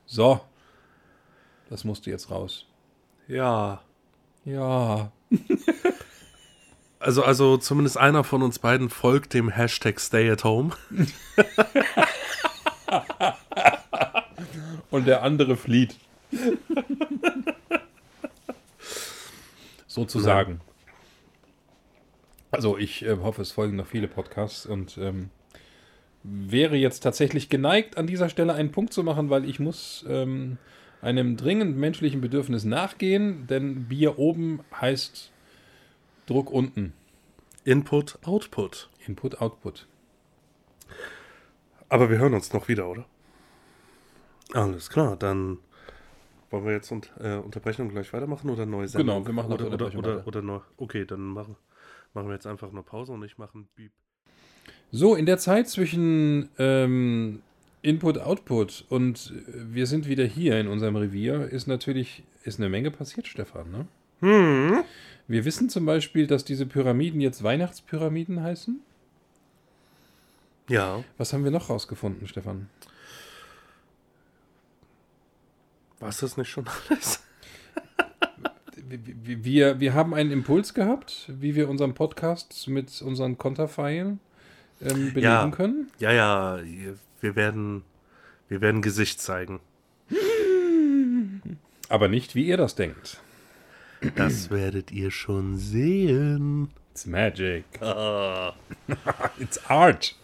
So. Das musste jetzt raus. Ja. Ja. Also, also zumindest einer von uns beiden folgt dem Hashtag Stay at Home. Und der andere flieht. Sozusagen. Also ich äh, hoffe, es folgen noch viele Podcasts und ähm, wäre jetzt tatsächlich geneigt, an dieser Stelle einen Punkt zu machen, weil ich muss ähm, einem dringend menschlichen Bedürfnis nachgehen, denn Bier oben heißt Druck unten. Input, Output. Input, Output. Aber wir hören uns noch wieder, oder? Alles klar, dann wollen wir jetzt und, äh, unterbrechen und gleich weitermachen oder neue Sendung? Genau, wir machen oder, der oder, Unterbrechung oder, oder neu. Okay, dann machen, machen wir jetzt einfach eine Pause und ich mache einen Beep. So, in der Zeit zwischen ähm, Input, Output und äh, wir sind wieder hier in unserem Revier, ist natürlich ist eine Menge passiert, Stefan. Ne? Hm. Wir wissen zum Beispiel, dass diese Pyramiden jetzt Weihnachtspyramiden heißen. Ja, Was haben wir noch rausgefunden, Stefan? War es das nicht schon alles? Wir, wir, haben einen Impuls gehabt, wie wir unseren Podcast mit unseren Konterfeilen ähm, belegen Ja. können. Ja, ja, wir werden, wir werden Gesicht zeigen. Aber nicht, wie ihr das denkt. Das werdet ihr schon sehen. It's magic. Ah. It's art.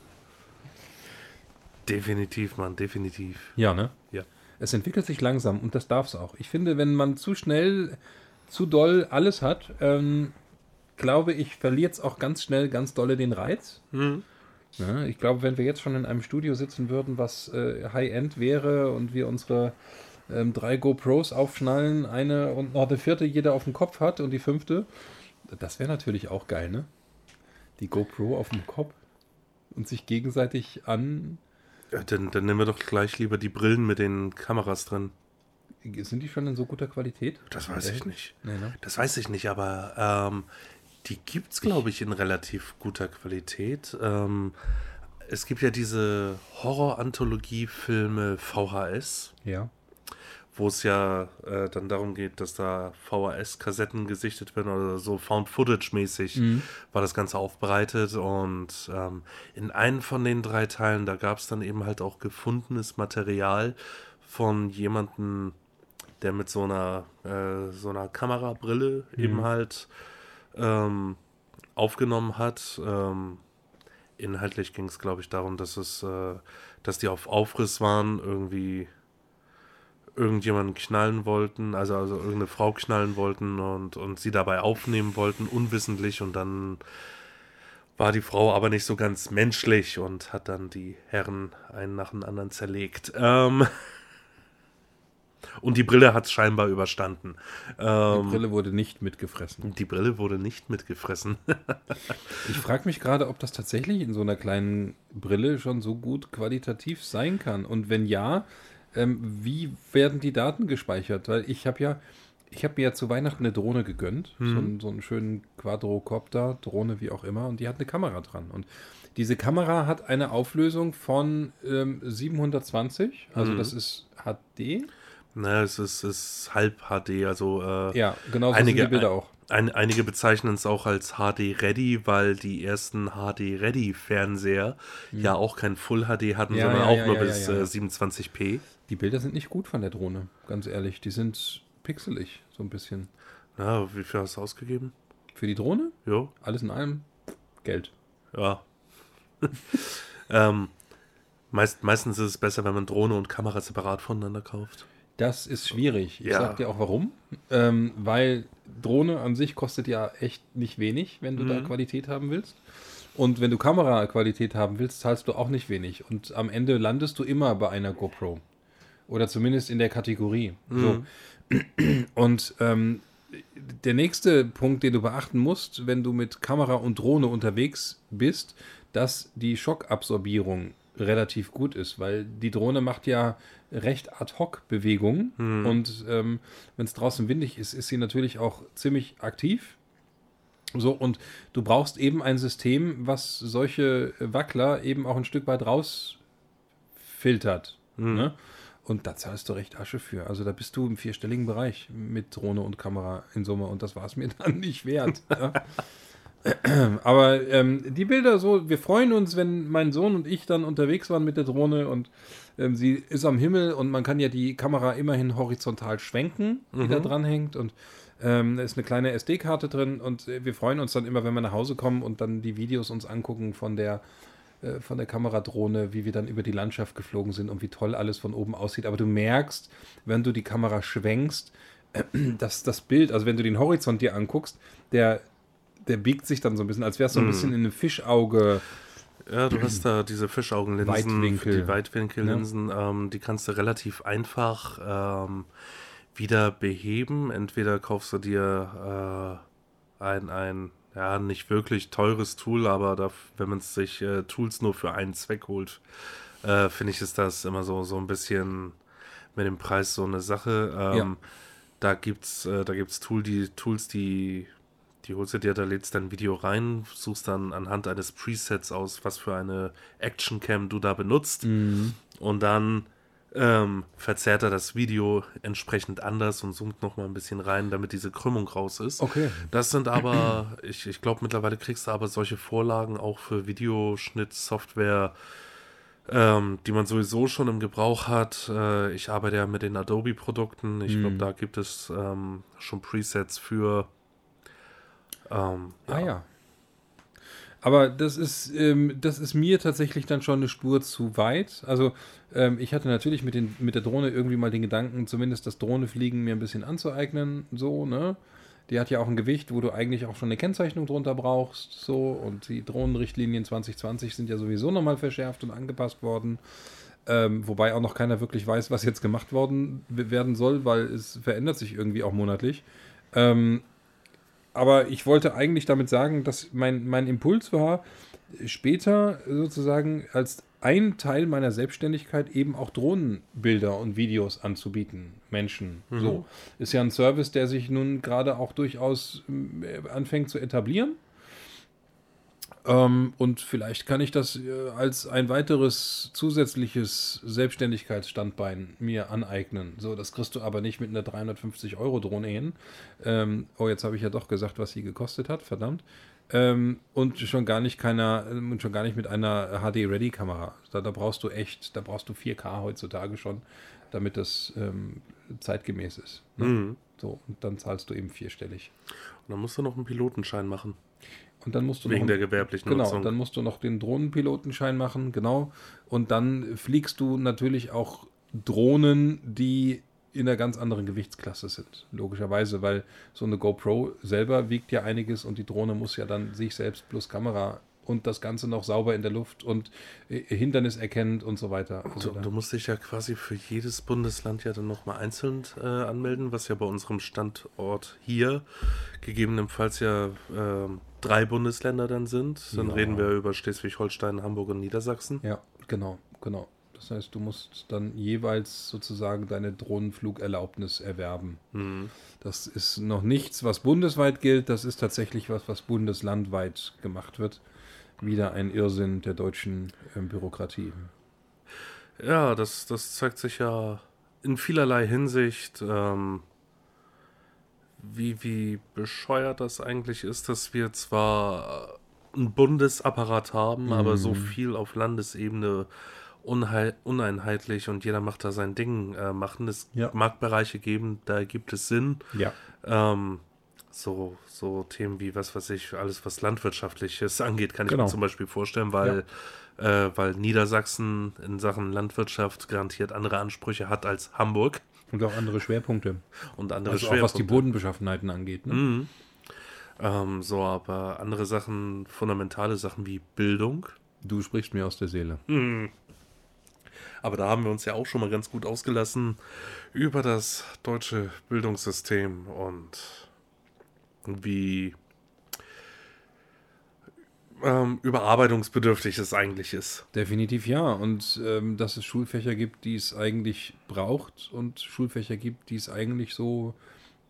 Definitiv, Mann, definitiv. Ja, ne? Ja. Es entwickelt sich langsam und das darf es auch. Ich finde, wenn man zu schnell, zu doll alles hat, ähm, glaube ich, verliert es auch ganz schnell ganz dolle den Reiz. Hm. Ja, ich glaube, wenn wir jetzt schon in einem Studio sitzen würden, was äh, High-End wäre und wir unsere ähm, drei GoPros aufschnallen, eine und noch eine vierte jeder auf dem Kopf hat und die fünfte, das wäre natürlich auch geil, ne? Die GoPro auf dem Kopf und sich gegenseitig an. Ja, dann, dann nehmen wir doch gleich lieber die Brillen mit den Kameras drin. Sind die schon in so guter Qualität? Das weiß ich nicht. Nee, ne? Das weiß ich nicht, aber ähm, die gibt es, glaube ich, in relativ guter Qualität. Ähm, es gibt ja diese Horror-Anthologie-Filme VHS, Ja. Wo es ja äh, dann darum geht, dass da VHS-Kassetten gesichtet werden oder so Found-Footage-mäßig war das Ganze aufbereitet. Und ähm, in einem von den drei Teilen, da gab es dann eben halt auch gefundenes Material von jemandem, der mit so einer, äh, so einer Kamerabrille eben halt ähm, aufgenommen hat. Ähm, inhaltlich ging es, glaube ich, darum, dass es, äh, dass die auf Aufriss waren, irgendwie irgendjemanden knallen wollten, also, also irgendeine Frau knallen wollten und, und sie dabei aufnehmen wollten, unwissentlich und dann war die Frau aber nicht so ganz menschlich und hat dann die Herren einen nach dem anderen zerlegt. Ähm, und die Brille hat es scheinbar überstanden. Die Ähm, Brille wurde nicht mitgefressen. die Brille wurde nicht mitgefressen. Ich frage mich gerade, ob das tatsächlich in so einer kleinen Brille schon so gut qualitativ sein kann. Und wenn ja, ähm, wie werden die Daten gespeichert? Weil ich habe ja, ich habe mir ja zu Weihnachten eine Drohne gegönnt. So, einen, so einen schönen Quadrocopter, Drohne, wie auch immer. Und die hat eine Kamera dran. Und diese Kamera hat eine Auflösung von ähm, 720. Also Mhm. das ist HD. Na, es ist, es ist halb HD, also äh, Ja, genau so Einige- sind die Bilder auch. ein, einige bezeichnen es auch als HD Ready, weil die ersten HD Ready Fernseher ja auch kein Full HD hatten. Ja, sondern ja, auch ja, nur bis. Äh, 27p. Die Bilder sind nicht gut von der Drohne, ganz ehrlich. Die sind pixelig, so ein bisschen. Ja, wie viel hast du ausgegeben? Für die Drohne, Jo, alles in allem, Geld. ja. ähm, meist, meistens ist es besser, wenn man Drohne und Kamera separat voneinander kauft. Das ist schwierig. Ich Ja. sag dir auch warum. Ähm, weil Drohne an sich kostet ja echt nicht wenig, wenn du da Mhm. Qualität haben willst. Und wenn du Kameraqualität haben willst, zahlst du auch nicht wenig. Und am Ende landest du immer bei einer GoPro. Oder zumindest in der Kategorie. So. Und ähm, der nächste Punkt, den du beachten musst, wenn du mit Kamera und Drohne unterwegs bist, dass die Schockabsorbierung relativ gut ist, weil die Drohne macht ja recht ad hoc Bewegungen und ähm, wenn es draußen windig ist, ist sie natürlich auch ziemlich aktiv. So, und du brauchst eben ein System, was solche Wackler eben auch ein Stück weit rausfiltert. Ne? Und da zahlst du recht Asche für. Also da bist du im vierstelligen Bereich mit Drohne und Kamera in Summe und das war es mir dann nicht wert. ja. Aber ähm, die Bilder so, wir freuen uns, wenn mein Sohn und ich dann unterwegs waren mit der Drohne und ähm, sie ist am Himmel und man kann ja die Kamera immerhin horizontal schwenken, die da dran hängt und ähm, da ist eine kleine SD-Karte drin und äh, wir freuen uns dann immer, wenn wir nach Hause kommen und dann die Videos uns angucken von der äh, von der Kameradrohne, wie wir dann über die Landschaft geflogen sind und wie toll alles von oben aussieht. Aber du merkst, wenn du die Kamera schwenkst, dass das Bild, also wenn du den Horizont dir anguckst, der, der biegt sich dann so ein bisschen, als wäre es so ein bisschen in einem Fischauge. Ja, du hast da diese Fischaugenlinsen, Weitwinkel. die Weitwinkellinsen, ähm, die kannst du relativ einfach ähm, wieder beheben. Entweder kaufst du dir äh, ein, ein, ja, nicht wirklich teures Tool, aber da, wenn man sich äh, Tools nur für einen Zweck holt, äh, finde ich, ist das immer so, so ein bisschen mit dem Preis so eine Sache. Ähm, Ja. Da gibt's, äh, da gibt's Tool, die, Tools, die die holst du dir, da lädst dein Video rein, suchst dann anhand eines Presets aus, was für eine Actioncam du da benutzt. Und dann ähm, verzerrt er das Video entsprechend anders und zoomt nochmal ein bisschen rein, damit diese Krümmung raus ist. Okay. Das sind aber, ich, ich glaube, mittlerweile kriegst du aber solche Vorlagen auch für Videoschnittsoftware, ähm, die man sowieso schon im Gebrauch hat. Äh, ich arbeite ja mit den Adobe-Produkten. Ich glaube, da gibt es ähm, schon Presets für. Ähm, Ah ja. Aber das ist, ähm, das ist mir tatsächlich dann schon eine Spur zu weit. Also ähm, ich hatte natürlich mit, den, mit der Drohne irgendwie mal den Gedanken, zumindest das Drohnefliegen mir ein bisschen anzueignen. So, ne? Die hat ja auch ein Gewicht, wo du eigentlich auch schon eine Kennzeichnung drunter brauchst. So, und die Drohnenrichtlinien 2020 sind ja sowieso nochmal verschärft und angepasst worden. Ähm, wobei auch noch keiner wirklich weiß, was jetzt gemacht worden werden soll, weil es verändert sich irgendwie auch monatlich. Ähm, aber ich wollte eigentlich damit sagen, dass mein, mein Impuls war, später sozusagen als ein Teil meiner Selbstständigkeit eben auch Drohnenbilder und Videos anzubieten, Menschen. So ist ja ein Service, der sich nun gerade auch durchaus äh, anfängt zu etablieren. Ähm, und vielleicht kann ich das äh, als ein weiteres zusätzliches Selbstständigkeitsstandbein mir aneignen. So, das kriegst du aber nicht mit einer 350 Euro Drohne hin. Ähm, oh, jetzt habe ich ja doch gesagt, was sie gekostet hat, verdammt. Ähm, und schon gar nicht keiner, ähm, und schon gar nicht mit einer HD-Ready-Kamera. Da, da brauchst du echt, da brauchst du 4K heutzutage schon, damit das ähm, zeitgemäß ist. Ne? mhm. So, und dann zahlst du eben vierstellig. Und dann musst du noch einen Pilotenschein machen. Und dann musst du Wegen noch der gewerblichen Genau, Nutzung. dann musst du noch den Drohnenpilotenschein machen, genau. Und dann fliegst du natürlich auch Drohnen, die in einer ganz anderen Gewichtsklasse sind. Logischerweise, weil so eine GoPro selber wiegt ja einiges und die Drohne muss ja dann sich selbst plus Kamera und das Ganze noch sauber in der Luft und äh, Hindernis erkennend und so weiter. Also Du, du musst dich ja quasi für jedes Bundesland ja dann nochmal einzeln äh, anmelden, was ja bei unserem Standort hier gegebenenfalls ja ähm, drei Bundesländer dann sind. Dann Ja. reden wir über Schleswig-Holstein, Hamburg und Niedersachsen. Ja, genau, genau. Das heißt, du musst dann jeweils sozusagen deine Drohnenflugerlaubnis erwerben. Mhm. Das ist noch nichts, was bundesweit gilt. Das ist tatsächlich was, was bundeslandweit gemacht wird. Wieder ein Irrsinn der deutschen ähm, Bürokratie. Ja, das, das zeigt sich ja in vielerlei Hinsicht, ähm, wie, wie bescheuert das eigentlich ist, dass wir zwar einen Bundesapparat haben, aber so viel auf Landesebene uneinheitlich und jeder macht da sein Ding äh, machen. Es Ja. mag Bereiche geben, da gibt es Sinn. Ja. Ähm, so, so Themen wie, was weiß ich, alles, was Landwirtschaftliches angeht, kann ich Genau. mir zum Beispiel vorstellen, weil, äh, weil Niedersachsen in Sachen Landwirtschaft garantiert andere Ansprüche hat als Hamburg Und auch andere Schwerpunkte. und andere Also auch was die Schwerpunkte. Bodenbeschaffenheiten angeht. Ne? Mhm. Ähm, so, aber andere Sachen, fundamentale Sachen wie Bildung. Du sprichst mir aus der Seele. Aber da haben wir uns ja auch schon mal ganz gut ausgelassen über das deutsche Bildungssystem und wie ähm, überarbeitungsbedürftig es eigentlich ist. Definitiv ja. Und ähm, dass es Schulfächer gibt, die es eigentlich braucht und Schulfächer gibt, die es eigentlich so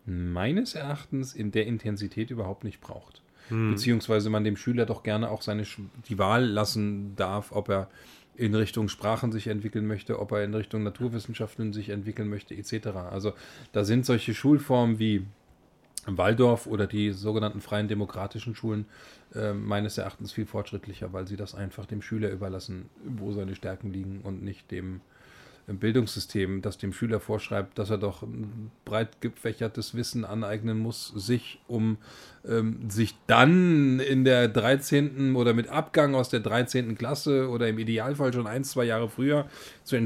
meines Erachtens in der Intensität überhaupt nicht braucht. Beziehungsweise man dem Schüler doch gerne auch seine die Wahl lassen darf, ob er in Richtung Sprachen sich entwickeln möchte, ob er in Richtung Naturwissenschaften sich entwickeln möchte, etc. Also da sind solche Schulformen wie Waldorf oder die sogenannten freien demokratischen Schulen äh, meines Erachtens viel fortschrittlicher, weil sie das einfach dem Schüler überlassen, wo seine Stärken liegen und nicht dem äh, Bildungssystem, das dem Schüler vorschreibt, dass er doch ein breit gefächertes Wissen aneignen muss, sich um ähm, sich dann in der 13. oder mit Abgang aus der 13. Klasse oder im Idealfall schon ein, zwei Jahre früher zu,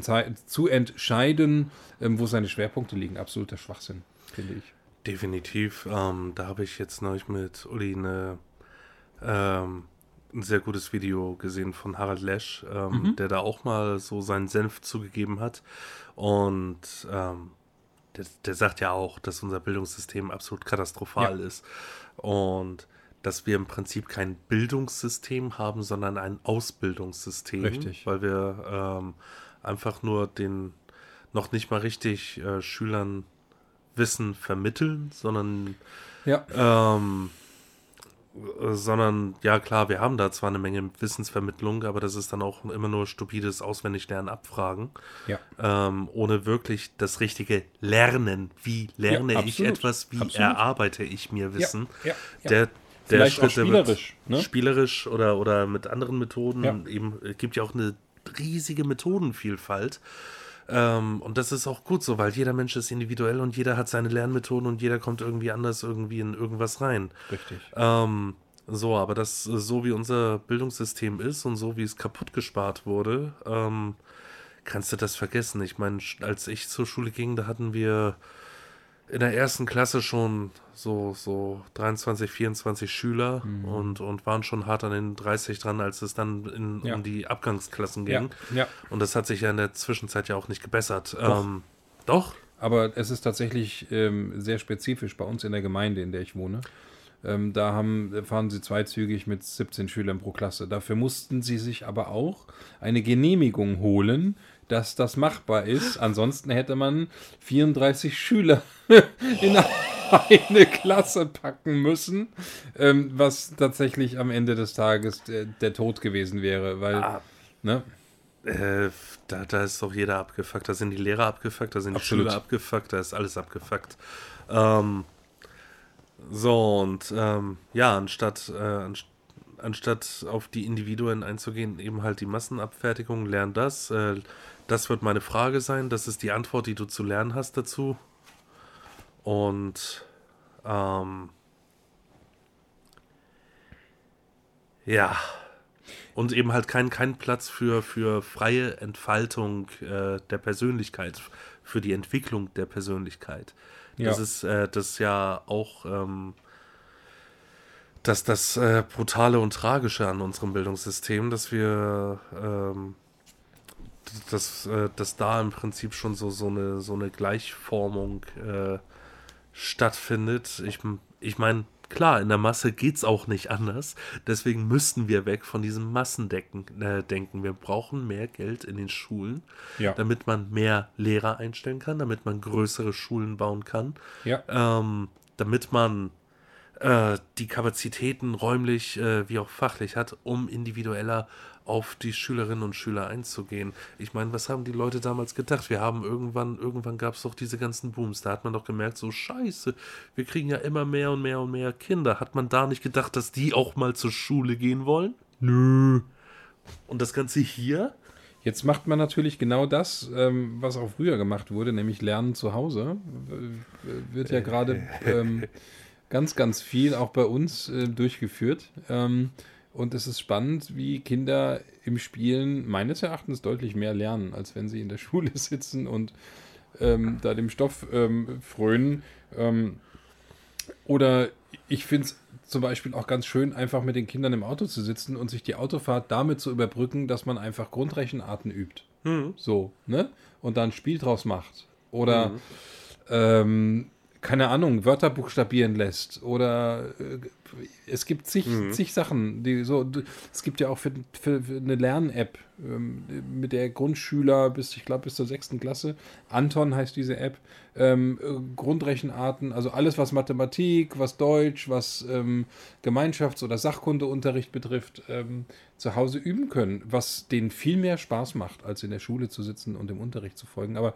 zu entscheiden, ähm, wo seine Schwerpunkte liegen. Absoluter Schwachsinn, finde ich. Definitiv. Ähm, da habe ich jetzt neulich mit Uli eine, ähm, ein sehr gutes Video gesehen von Harald Lesch, ähm, der da auch mal so seinen Senf zugegeben hat. Und ähm, der, der sagt ja auch, dass unser Bildungssystem absolut katastrophal Ja. ist. Und dass wir im Prinzip kein Bildungssystem haben, sondern ein Ausbildungssystem. Richtig. Weil wir ähm, einfach nur den noch nicht mal richtig äh, Schülern Wissen vermitteln, sondern Ja. ähm, äh, sondern ja klar, wir haben da zwar eine Menge Wissensvermittlung, aber das ist dann auch immer nur stupides Auswendiglernen, Abfragen, Ja. ähm, ohne wirklich das richtige Lernen. Wie lerne Ja, ich etwas? Wie Absolut. erarbeite ich mir Wissen? ja. Der, der Vielleicht Schritt, spielerisch, ne? spielerisch oder, oder mit anderen Methoden. Eben, es gibt ja auch eine riesige Methodenvielfalt. Ähm, und das ist auch gut so, weil jeder Mensch ist individuell und jeder hat seine Lernmethoden und jeder kommt irgendwie anders irgendwie in irgendwas rein. Richtig. Ähm, so, aber das, so wie unser Bildungssystem ist und so wie es kaputt gespart wurde, ähm, kannst du das vergessen. Ich meine, als ich zur Schule ging, da hatten wir in der ersten Klasse schon so, so 23, 24 Schüler Mhm. und, und waren schon hart an den 30 dran, als es dann in, Ja. um die Abgangsklassen Ja, ging. ja. Und das hat sich ja in der Zwischenzeit ja auch nicht gebessert. Doch. Ähm, doch? Aber es ist tatsächlich ähm, sehr spezifisch bei uns in der Gemeinde, in der ich wohne. Ähm, da haben, fahren sie zweizügig mit 17 Schülern pro Klasse. Dafür mussten sie sich aber auch eine Genehmigung holen, dass das machbar ist. Ansonsten hätte man 34 Schüler in eine Klasse packen müssen, ähm, was tatsächlich am Ende des Tages der, Tod gewesen wäre, weil, Ah. ne? Äh, da, da ist doch jeder abgefuckt. Da sind die Lehrer abgefuckt, da sind Absolut. die Schüler abgefuckt, da ist alles abgefuckt. Ähm, so, und ähm, ja, anstatt, äh, anst anstatt auf die Individuen einzugehen, eben halt die Massenabfertigung, lern das. Äh, das wird meine Frage sein. Das ist die Antwort, die du zu lernen hast dazu. Und ähm, ja. Und eben halt kein, kein Platz für, für freie Entfaltung äh, der Persönlichkeit, für die Entwicklung der Persönlichkeit. Das Ja. ist äh, das ja auch ähm, das, das äh, Brutale und Tragische an unserem Bildungssystem, dass wir ähm, dass, äh, dass da im Prinzip schon so, so, eine, so eine Gleichformung äh, stattfindet. Ich, ich meine, klar, in der Masse geht es auch nicht anders. Deswegen müssten wir weg von diesem Massendenken. Äh, denken. Wir brauchen mehr Geld in den Schulen, Ja. damit man mehr Lehrer einstellen kann, damit man größere Schulen bauen kann, Ja. ähm, damit man äh, die Kapazitäten räumlich äh, wie auch fachlich hat, um individueller auf die Schülerinnen und Schüler einzugehen. Ich meine, was haben die Leute damals gedacht? Wir haben irgendwann, irgendwann gab es doch diese ganzen Booms. Da hat man doch gemerkt, so scheiße, wir kriegen ja immer mehr und mehr und mehr Kinder. Hat man da nicht gedacht, dass die auch mal zur Schule gehen wollen? Nö. Und das Ganze hier? Jetzt macht man natürlich genau das, ähm, was auch früher gemacht wurde, nämlich Lernen zu Hause. Äh, wird ja gerade ähm, ganz, ganz viel auch bei uns äh, durchgeführt. Ähm, und es ist spannend, wie Kinder im Spielen meines Erachtens deutlich mehr lernen, als wenn sie in der Schule sitzen und ähm, da dem Stoff ähm, frönen. Ähm, oder ich finde es zum Beispiel auch ganz schön, einfach mit den Kindern im Auto zu sitzen und sich die Autofahrt damit zu überbrücken, dass man einfach Grundrechenarten übt. Mhm. So, ne? Und dann ein Spiel draus macht. Oder mhm. ähm, keine Ahnung, Wörter buchstabieren lässt oder äh, es gibt zig, mhm. zig Sachen, die so, es gibt ja auch für, für, für eine Lern-App, ähm, mit der Grundschüler bis, ich glaube, bis zur sechsten Klasse, Anton heißt diese App, ähm, äh, Grundrechenarten, also alles, was Mathematik, was Deutsch, was ähm, Gemeinschafts- oder Sachkundeunterricht betrifft, ähm, zu Hause üben können, was denen viel mehr Spaß macht, als in der Schule zu sitzen und dem Unterricht zu folgen. Aber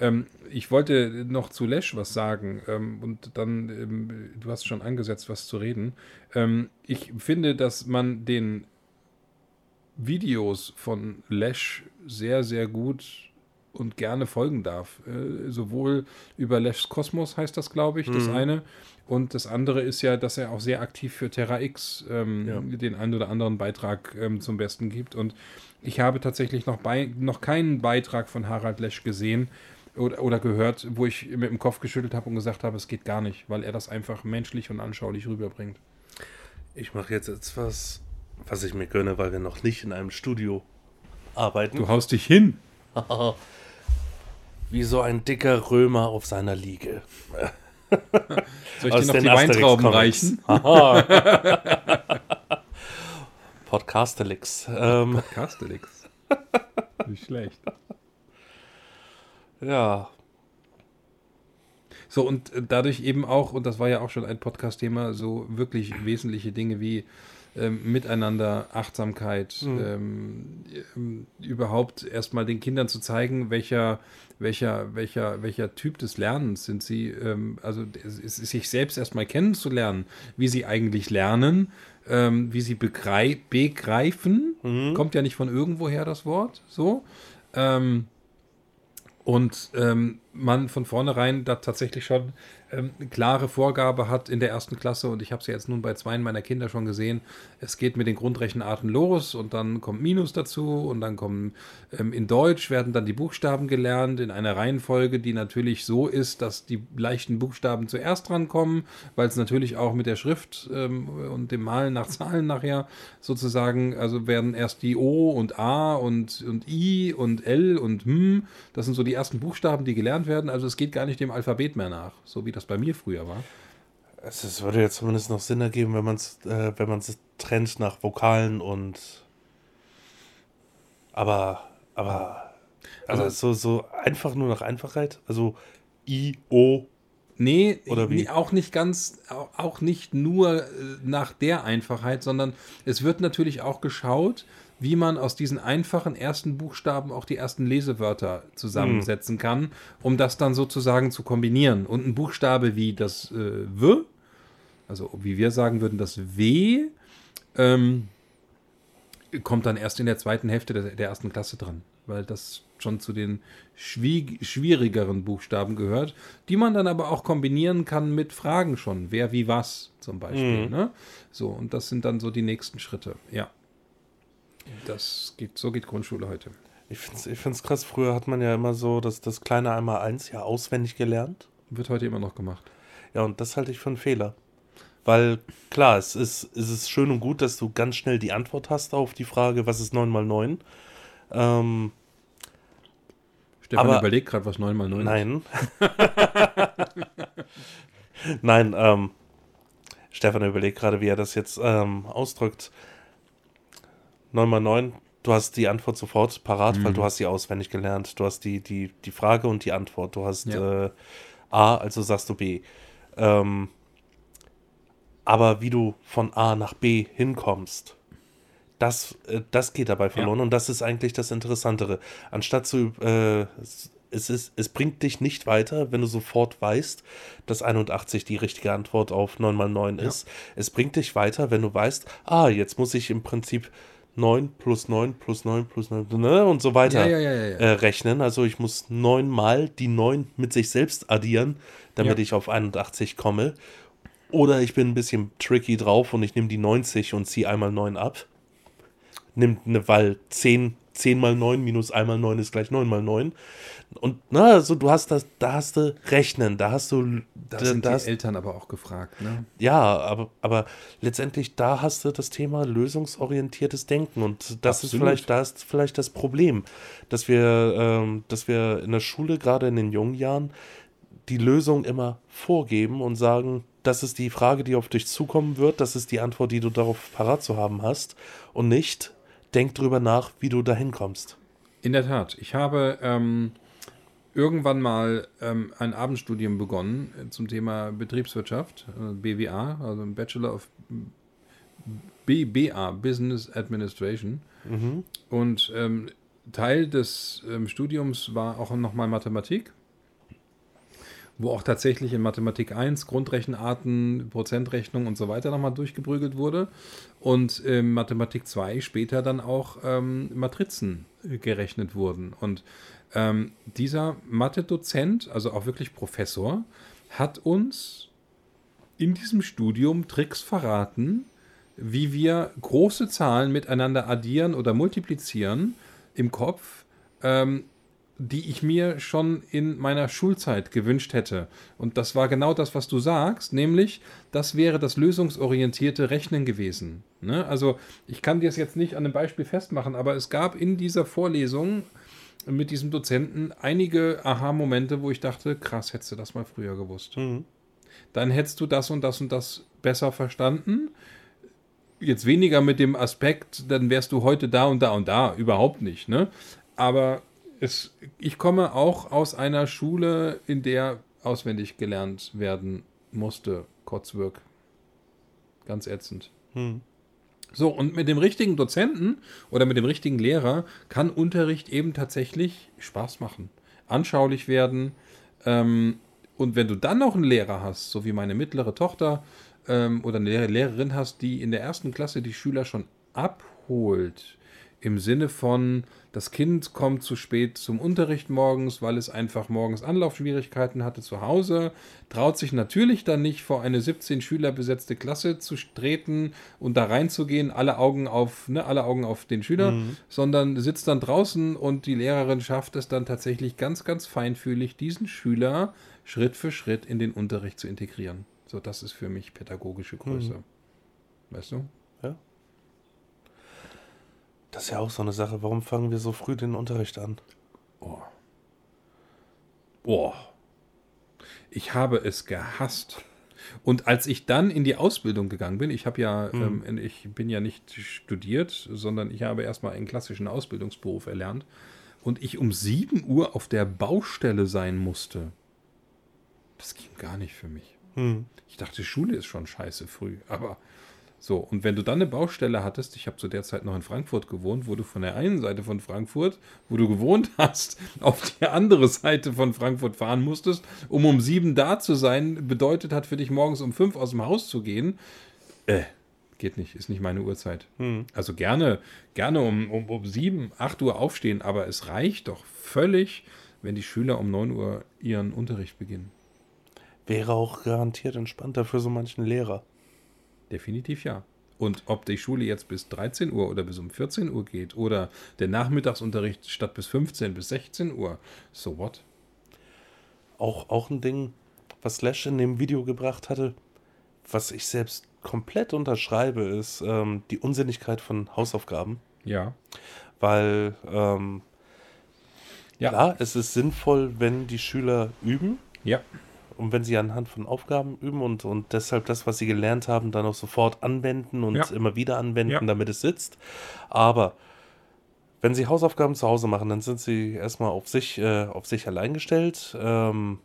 ähm, ich wollte noch zu Lesch was sagen ähm, und dann, ähm, du hast schon angesetzt, was zu reden. Ähm, ich finde, dass man den Videos von Lesch sehr, sehr gut und gerne folgen darf. Äh, sowohl über Lesch's Kosmos heißt das, glaube ich, mhm. das eine. Und das andere ist ja, dass er auch sehr aktiv für Terra X ähm, ja. den einen oder anderen Beitrag ähm, zum Besten gibt. Und ich habe tatsächlich noch, bei, noch keinen Beitrag von Harald Lesch gesehen oder, oder gehört, wo ich mit dem Kopf geschüttelt habe und gesagt habe, es geht gar nicht, weil er das einfach menschlich und anschaulich rüberbringt. Ich mache jetzt etwas, was ich mir gönne, weil wir noch nicht in einem Studio arbeiten. Du haust dich hin. Wie so ein dicker Römer auf seiner Liege. Soll ich dir noch die Weintrauben reichen? Podcastelix. Ähm. Podcastelix. Nicht schlecht. Ja, so, und äh, dadurch eben auch, und das war ja auch schon ein Podcast-Thema, so wirklich wesentliche Dinge wie ähm, Miteinander, Achtsamkeit, mhm. ähm, ähm, überhaupt erstmal den Kindern zu zeigen, welcher, welcher, welcher, welcher Typ des Lernens sind sie, ähm, also es, es, sich selbst erstmal kennenzulernen, wie sie eigentlich lernen, ähm, wie sie begreifen, mhm. kommt ja nicht von irgendwoher das Wort, so. Ähm, und man von vornherein da tatsächlich schon ähm, klare Vorgabe hat in der ersten Klasse und ich habe es ja jetzt nun bei zwei meiner Kinder schon gesehen. Es geht mit den Grundrechenarten los und dann kommt Minus dazu und dann kommen ähm, in Deutsch werden dann die Buchstaben gelernt in einer Reihenfolge, die natürlich so ist, dass die leichten Buchstaben zuerst drankommen, weil es natürlich auch mit der Schrift ähm, und dem Malen nach Zahlen nachher sozusagen, also werden erst die O und A und, und I und L und Hm, das sind so die ersten Buchstaben, die gelernt werden. Also es geht gar nicht dem Alphabet mehr nach, so wie das das bei mir früher war. Es, es würde ja zumindest noch Sinn ergeben, wenn man es äh, wenn trennt nach Vokalen und aber aber also, also so so einfach nur nach Einfachheit, also I O Nee, Oder wie? auch nicht ganz, auch nicht nur äh, nach der Einfachheit, sondern es wird natürlich auch geschaut, wie man aus diesen einfachen ersten Buchstaben auch die ersten Lesewörter zusammensetzen mhm. kann, um das dann sozusagen zu kombinieren. Und ein Buchstabe wie das äh, W, also wie wir sagen würden, das W, ähm, kommt dann erst in der zweiten Hälfte der, der ersten Klasse dran, weil das schon zu den schwierigeren Buchstaben gehört, die man dann aber auch kombinieren kann mit Fragen schon, wer wie was zum Beispiel. Mhm. Ne? So, und das sind dann so die nächsten Schritte, ja. Das geht, so geht Grundschule heute. Ich finde es ich find's krass, früher hat man ja immer so das, das kleine einmal eins ja auswendig gelernt. Wird heute immer noch gemacht. Ja, und das halte ich für einen Fehler. Weil klar, es ist, es ist schön und gut, dass du ganz schnell die Antwort hast auf die Frage, was ist 9 mal 9. Ähm, Stefan aber, überlegt gerade, was 9 mal 9 nein. ist. nein, ähm, Stefan überlegt gerade, wie er das jetzt ähm, ausdrückt. 9 mal 9, du hast die Antwort sofort parat, mhm. weil du hast sie auswendig gelernt. Du hast die, die, die Frage und die Antwort. Du hast ja. äh, A, also sagst du B. Ähm, Aber wie du von A nach B hinkommst, das, äh, das geht dabei verloren und das ist eigentlich das Interessantere. Anstatt zu, äh, es, ist, es bringt dich nicht weiter, wenn du sofort weißt, dass 81 die richtige Antwort auf 9 mal 9 ist. Es bringt dich weiter, wenn du weißt, ah, jetzt muss ich im Prinzip 9 plus 9 plus 9 plus 9 ne, und so weiter Ja, ja, ja. Äh, rechnen. Also ich muss 9 mal die 9 mit sich selbst addieren, damit ich auf 81 komme. Oder ich bin ein bisschen tricky drauf und ich nehme die 90 und ziehe einmal 9 ab. Nimmt eine, weil 10, 10 mal 9 minus 1 mal 9 ist gleich 9 mal 9. Und na, also du hast das, da hast du Rechnen, da hast du, Da da, sind da die hast, Eltern aber auch gefragt. Ne? ja, aber, aber letztendlich da hast du das Thema lösungsorientiertes Denken und das ist Absolut. vielleicht, da ist vielleicht das Problem, dass wir, ähm, dass wir in der Schule, gerade in den jungen Jahren, die Lösung immer vorgeben und sagen, das ist die Frage, die auf dich zukommen wird, das ist die Antwort, die du darauf parat zu haben hast und nicht, denk drüber nach, wie du dahin kommst. In der Tat. Ich habe ähm, irgendwann mal ähm, ein Abendstudium begonnen äh, zum Thema Betriebswirtschaft, äh, BWA, also ein Bachelor of BBA, Business Administration. Und ähm, Teil des ähm, Studiums war auch nochmal Mathematik, wo auch tatsächlich in Mathematik 1 Grundrechenarten, Prozentrechnung und so weiter nochmal durchgeprügelt wurde. Und in Mathematik 2 später dann auch ähm, Matrizen gerechnet wurden. Und ähm, dieser Mathe-Dozent, also auch wirklich Professor, hat uns in diesem Studium Tricks verraten, wie wir große Zahlen miteinander addieren oder multiplizieren im Kopf, ähm, die ich mir schon in meiner Schulzeit gewünscht hätte. Und das war genau das, was du sagst, nämlich das wäre das lösungsorientierte Rechnen gewesen. Ne? Also ich kann dir es jetzt nicht an einem Beispiel festmachen, aber es gab in dieser Vorlesung mit diesem Dozenten einige Aha-Momente, wo ich dachte, krass, hättest du das mal früher gewusst. Dann hättest du das und das und das besser verstanden. Jetzt weniger mit dem Aspekt, dann wärst du heute da und da und da. Überhaupt nicht. Ne? Aber es, ich komme auch aus einer Schule, in der auswendig gelernt werden musste. Kotzwirk. Ganz ätzend. So, und mit dem richtigen Dozenten oder mit dem richtigen Lehrer kann Unterricht eben tatsächlich Spaß machen, anschaulich werden. Ähm, und wenn du dann noch einen Lehrer hast, so wie meine mittlere Tochter ähm, oder eine Lehr- Lehrerin hast, die in der ersten Klasse die Schüler schon abholt, im Sinne von, das Kind kommt zu spät zum Unterricht morgens, weil es einfach morgens Anlaufschwierigkeiten hatte zu Hause, traut sich natürlich dann nicht vor eine 17 Schüler besetzte Klasse zu treten und da reinzugehen, alle Augen auf, ne, alle Augen auf den Schüler, sondern sitzt dann draußen und die Lehrerin schafft es dann tatsächlich ganz, ganz feinfühlig, diesen Schüler Schritt für Schritt in den Unterricht zu integrieren. So, das ist für mich pädagogische Größe. Weißt du? Das ist ja auch so eine Sache. Warum fangen wir so früh den Unterricht an? Oh. Oh. Ich habe es gehasst. Und als ich dann in die Ausbildung gegangen bin, ich habe ja, ähm, ich bin ja nicht studiert, sondern ich habe erstmal einen klassischen Ausbildungsberuf erlernt und ich um 7 Uhr auf der Baustelle sein musste. Das ging gar nicht für mich. Ich dachte, Schule ist schon scheiße früh, aber so, und wenn du dann eine Baustelle hattest, ich habe zu der Zeit noch in Frankfurt gewohnt, wo du von der einen Seite von Frankfurt, wo du gewohnt hast, auf die andere Seite von Frankfurt fahren musstest, um um sieben da zu sein, bedeutet hat für dich morgens um fünf aus dem Haus zu gehen, äh, geht nicht, ist nicht meine Uhrzeit. Also gerne, gerne um, um, um sieben, acht Uhr aufstehen, aber es reicht doch völlig, wenn die Schüler um neun Uhr ihren Unterricht beginnen. Wäre auch garantiert entspannter für so manchen Lehrer. Definitiv ja. Und ob die Schule jetzt bis 13 Uhr oder bis um 14 Uhr geht oder der Nachmittagsunterricht statt bis 15 bis 16 Uhr, so what? Auch, auch ein Ding, was Slash in dem Video gebracht hatte, was ich selbst komplett unterschreibe, ist ähm, die Unsinnigkeit von Hausaufgaben. Ja. Weil, ähm, Ja. klar, es ist sinnvoll, wenn die Schüler üben Ja. Und wenn sie anhand von Aufgaben üben und, und deshalb das, was sie gelernt haben, dann auch sofort anwenden und Ja. immer wieder anwenden, Ja. damit es sitzt. Aber wenn sie Hausaufgaben zu Hause machen, dann sind sie erstmal auf sich, äh, auf sich allein gestellt. Ähm,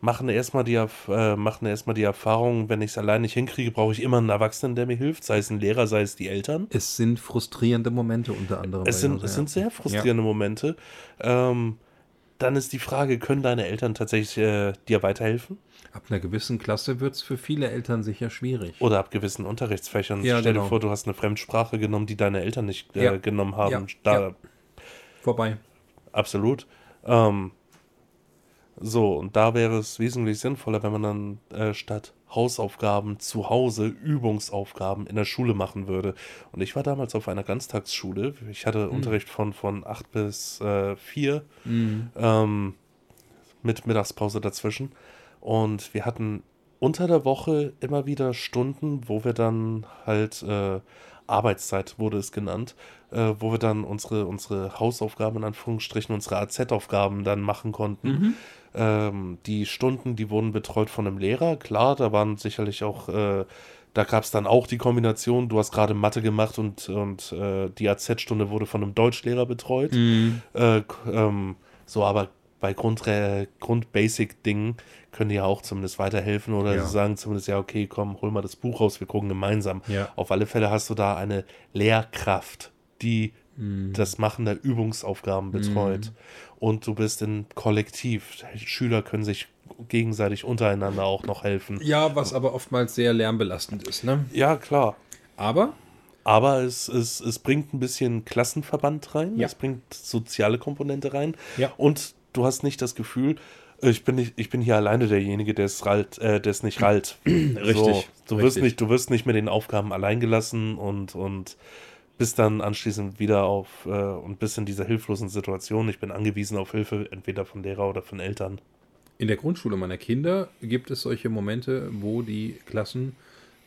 machen erstmal die, äh, machen erstmal die Erfahrung, wenn ich es allein nicht hinkriege, brauche ich immer einen Erwachsenen, der mir hilft, sei es ein Lehrer, sei es die Eltern. Es sind frustrierende Momente unter anderem. Es sind, es sind sehr frustrierende ja. Momente. Ähm, dann ist die Frage, können deine Eltern tatsächlich äh, dir weiterhelfen? Ab einer gewissen Klasse wird es für viele Eltern sicher schwierig. Oder ab gewissen Unterrichtsfächern. Ja, Stell genau. dir vor, du hast eine Fremdsprache genommen, die deine Eltern nicht äh, ja. genommen haben. Ja. Da, Vorbei. Absolut. Ähm, so, und da wäre es wesentlich sinnvoller, wenn man dann äh, statt Hausaufgaben zu Hause Übungsaufgaben in der Schule machen würde. Und ich war damals auf einer Ganztagsschule. Ich hatte mhm. Unterricht von, von 8 bis äh, 4 mhm. ähm, mit Mittagspause dazwischen. Und wir hatten unter der Woche immer wieder Stunden, wo wir dann halt äh, Arbeitszeit wurde es genannt, äh, wo wir dann unsere, unsere Hausaufgaben in Anführungsstrichen, unsere AZ-Aufgaben dann machen konnten. Mhm. Ähm, die Stunden, die wurden betreut von einem Lehrer, klar, da waren sicherlich auch, äh, da gab es dann auch die Kombination, du hast gerade Mathe gemacht und, und äh, die AZ-Stunde wurde von einem Deutschlehrer betreut. Mhm. Äh, ähm, so, aber bei Grund-Basic-Dingen können die ja auch zumindest weiterhelfen oder ja. sagen zumindest, ja, okay, komm, hol mal das Buch raus, wir gucken gemeinsam. Ja. Auf alle Fälle hast du da eine Lehrkraft, die mhm. das Machen der Übungsaufgaben betreut. Mhm. Und du bist in Kollektiv. Schüler können sich gegenseitig untereinander auch noch helfen. Ja, was aber oftmals sehr lärmbelastend ist, ne? Ja, klar. Aber aber es, es, es bringt ein bisschen Klassenverband rein, ja. es bringt soziale Komponente rein ja. und du hast nicht das Gefühl, ich bin, nicht, ich bin hier alleine derjenige, der es ralt, äh, der es nicht rallt. Richtig. So, du, richtig. Wirst nicht, du wirst nicht mit den Aufgaben allein gelassen und, und bist dann anschließend wieder auf äh, und bist in dieser hilflosen Situation. Ich bin angewiesen auf Hilfe, entweder von Lehrer oder von Eltern. In der Grundschule meiner Kinder gibt es solche Momente, wo die Klassen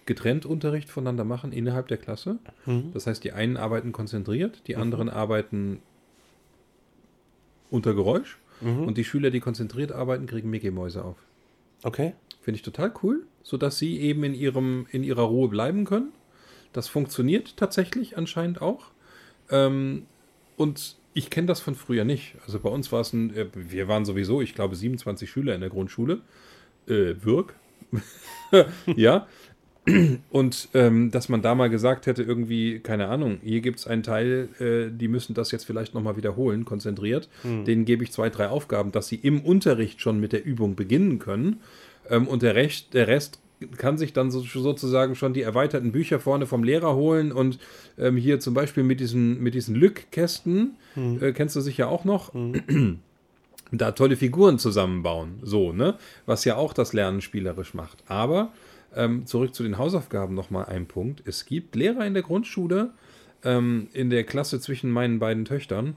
getrennt Unterricht voneinander machen innerhalb der Klasse. Mhm. Das heißt, die einen arbeiten konzentriert, die mhm. anderen arbeiten unter Geräusch. Mhm. Und die Schüler, die konzentriert arbeiten, kriegen Mickey-Mäuse auf. Okay. Finde ich total cool, sodass sie eben in, ihrem, in ihrer Ruhe bleiben können. Das funktioniert tatsächlich anscheinend auch. Ähm, und ich kenne das von früher nicht. Also bei uns war es ein, äh, wir waren sowieso, ich glaube, 27 Schüler in der Grundschule. Äh, Wirk. ja. Und ähm, dass man da mal gesagt hätte, irgendwie, keine Ahnung, hier gibt es einen Teil, äh, die müssen das jetzt vielleicht nochmal wiederholen, konzentriert. Hm. Denen gebe ich zwei, drei Aufgaben, dass sie im Unterricht schon mit der Übung beginnen können. Ähm, und der, Recht, der Rest kann sich dann so, sozusagen schon die erweiterten Bücher vorne vom Lehrer holen und ähm, hier zum Beispiel mit diesen, mit diesen Lückkästen, hm. äh, kennst du sicher auch noch. Hm. da tolle Figuren zusammenbauen, so, ne? Was ja auch das Lernen spielerisch macht. Aber ähm, zurück zu den Hausaufgaben nochmal ein Punkt. Es gibt Lehrer in der Grundschule, ähm, in der Klasse zwischen meinen beiden Töchtern,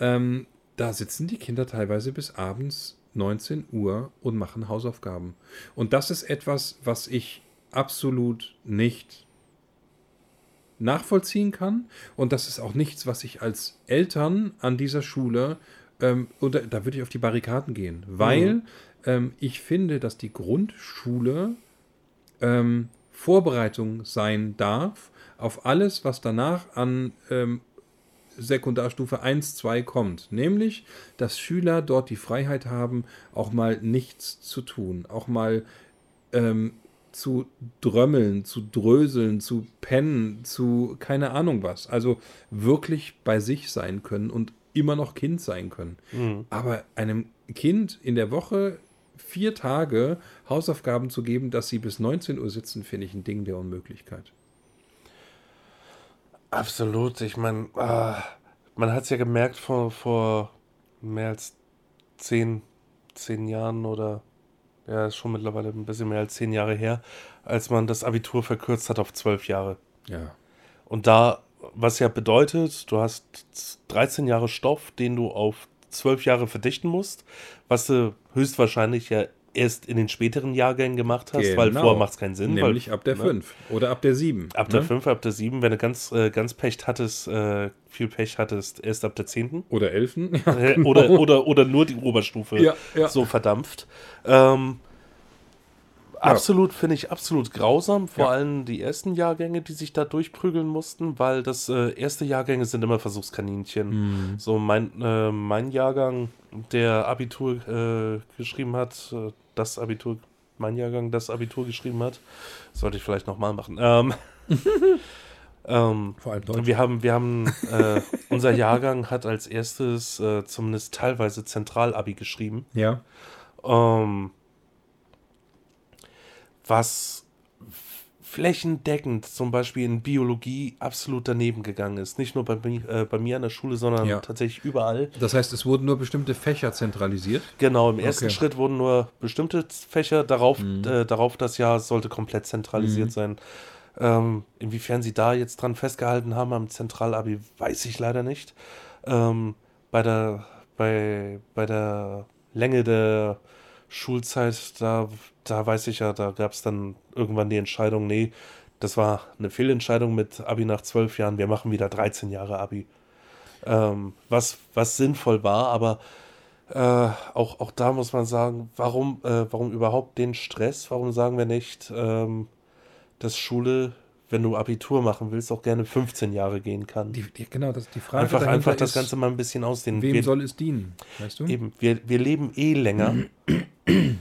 ähm, da sitzen die Kinder teilweise bis abends 19 Uhr und machen Hausaufgaben. Und das ist etwas, was ich absolut nicht nachvollziehen kann. Und das ist auch nichts, was ich als Eltern an dieser Schule, ähm, oder da würde ich auf die Barrikaden gehen, weil mhm. ähm, ich finde, dass die Grundschule ähm, Vorbereitung sein darf auf alles, was danach an ähm, Sekundarstufe 1, 2 kommt. Nämlich, dass Schüler dort die Freiheit haben, auch mal nichts zu tun, auch mal ähm, zu drömmeln, zu dröseln, zu pennen, zu keine Ahnung was. Also wirklich bei sich sein können und immer noch Kind sein können. Mhm. Aber einem Kind in der Woche vier Tage Hausaufgaben zu geben, dass sie bis 19 Uhr sitzen, finde ich ein Ding der Unmöglichkeit. Absolut. Ich meine, äh, man hat es ja gemerkt vor, vor mehr als zehn, zehn Jahren oder ja, ist schon mittlerweile ein bisschen mehr als zehn Jahre her, als man das Abitur verkürzt hat auf zwölf Jahre. Ja. Und da, was ja bedeutet, du hast 13 Jahre Stoff, den du auf zwölf Jahre verdichten musst, was du höchstwahrscheinlich ja erst in den späteren Jahrgängen gemacht hast, genau. weil vorher macht es keinen Sinn. Nämlich weil, ab der 5 ne? oder ab der 7. Ab ne? der 5, ab der 7, wenn du ganz, äh, ganz Pech hattest, äh, viel Pech hattest, erst ab der 10. Oder 11. Ja, genau. oder, oder, oder nur die Oberstufe ja, ja. so verdampft. Ähm, Absolut, finde ich absolut grausam. Vor ja. allem die ersten Jahrgänge, die sich da durchprügeln mussten, weil das äh, erste Jahrgänge sind immer Versuchskaninchen. Mhm. So mein, äh, mein Jahrgang, der Abitur äh, geschrieben hat, äh, das Abitur, mein Jahrgang das Abitur geschrieben hat. Sollte ich vielleicht nochmal machen. Ähm, ähm, Vor allem Deutsch. wir haben, wir haben, äh, unser Jahrgang hat als erstes äh, zumindest teilweise Zentralabi geschrieben. Ja. Ähm, was flächendeckend zum Beispiel in Biologie absolut daneben gegangen ist. Nicht nur bei, äh, bei mir an der Schule, sondern Ja. tatsächlich überall. Das heißt, es wurden nur bestimmte Fächer zentralisiert. Genau, im ersten Okay. Schritt wurden nur bestimmte Fächer, darauf, äh, darauf das Jahr sollte komplett zentralisiert sein. Ähm, inwiefern sie da jetzt dran festgehalten haben am Zentralabi, weiß ich leider nicht. Ähm, bei, der, bei, bei der Länge der Schulzeit, da, da weiß ich ja, da gab es dann irgendwann die Entscheidung, nee, das war eine Fehlentscheidung mit Abi nach zwölf Jahren, wir machen wieder 13 Jahre Abi. Ähm, was, was sinnvoll war, aber äh, auch, auch da muss man sagen, warum, äh, warum überhaupt den Stress? Warum sagen wir nicht, ähm, dass Schule, wenn du Abitur machen willst, auch gerne 15 Jahre gehen kann? Die, die, genau, das, die Frage einfach einfach das ist, Ganze mal ein bisschen ausdehnen. wem wir, soll es dienen? Weißt du? eben, wir, wir leben eh länger.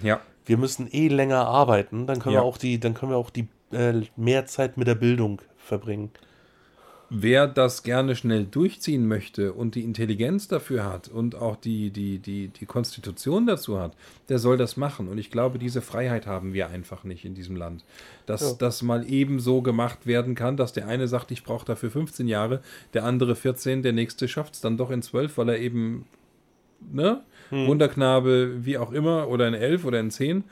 Ja. Wir müssen eh länger arbeiten. Dann können Ja. wir auch die, dann können wir auch die äh, mehr Zeit mit der Bildung verbringen. Wer das gerne schnell durchziehen möchte und die Intelligenz dafür hat und auch die, die, die, die Konstitution dazu hat, der soll das machen. Und ich glaube, diese Freiheit haben wir einfach nicht in diesem Land. Dass Ja. das mal eben so gemacht werden kann, dass der eine sagt, ich brauche dafür 15 Jahre, der andere 14, der nächste schafft es dann doch in 12, weil er eben, ne, Wunderknabe, wie auch immer, oder in 11 oder in 10.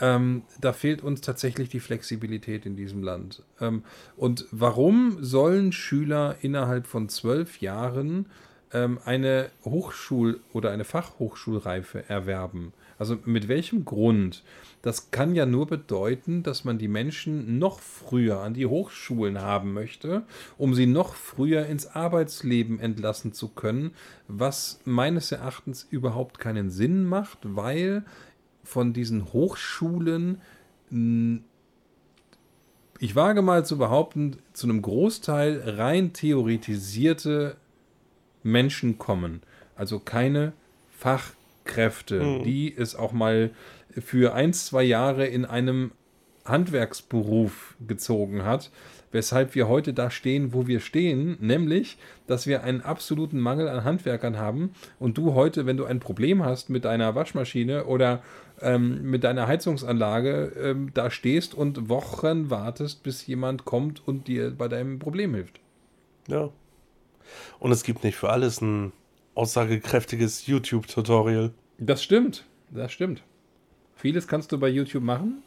Ähm, da fehlt uns tatsächlich die Flexibilität in diesem Land. Ähm, und warum sollen Schüler innerhalb von zwölf Jahren ähm, eine Hochschul- oder eine Fachhochschulreife erwerben? Also mit welchem Grund? Das kann ja nur bedeuten, dass man die Menschen noch früher an die Hochschulen haben möchte, um sie noch früher ins Arbeitsleben entlassen zu können, was meines Erachtens überhaupt keinen Sinn macht, weil von diesen Hochschulen, ich wage mal zu behaupten, zu einem Großteil rein theoretisierte Menschen kommen. Also keine Fachkräfte, die es auch mal für ein, zwei Jahre in einem Handwerksberuf gezogen hat, weshalb wir heute da stehen, wo wir stehen, nämlich, dass wir einen absoluten Mangel an Handwerkern haben und du heute, wenn du ein Problem hast mit deiner Waschmaschine oder ähm, mit deiner Heizungsanlage, ähm, da stehst und Wochen wartest, bis jemand kommt und dir bei deinem Problem hilft. Ja. Und es gibt nicht für alles ein aussagekräftiges YouTube-Tutorial. Das stimmt, das stimmt. Vieles kannst du bei YouTube machen,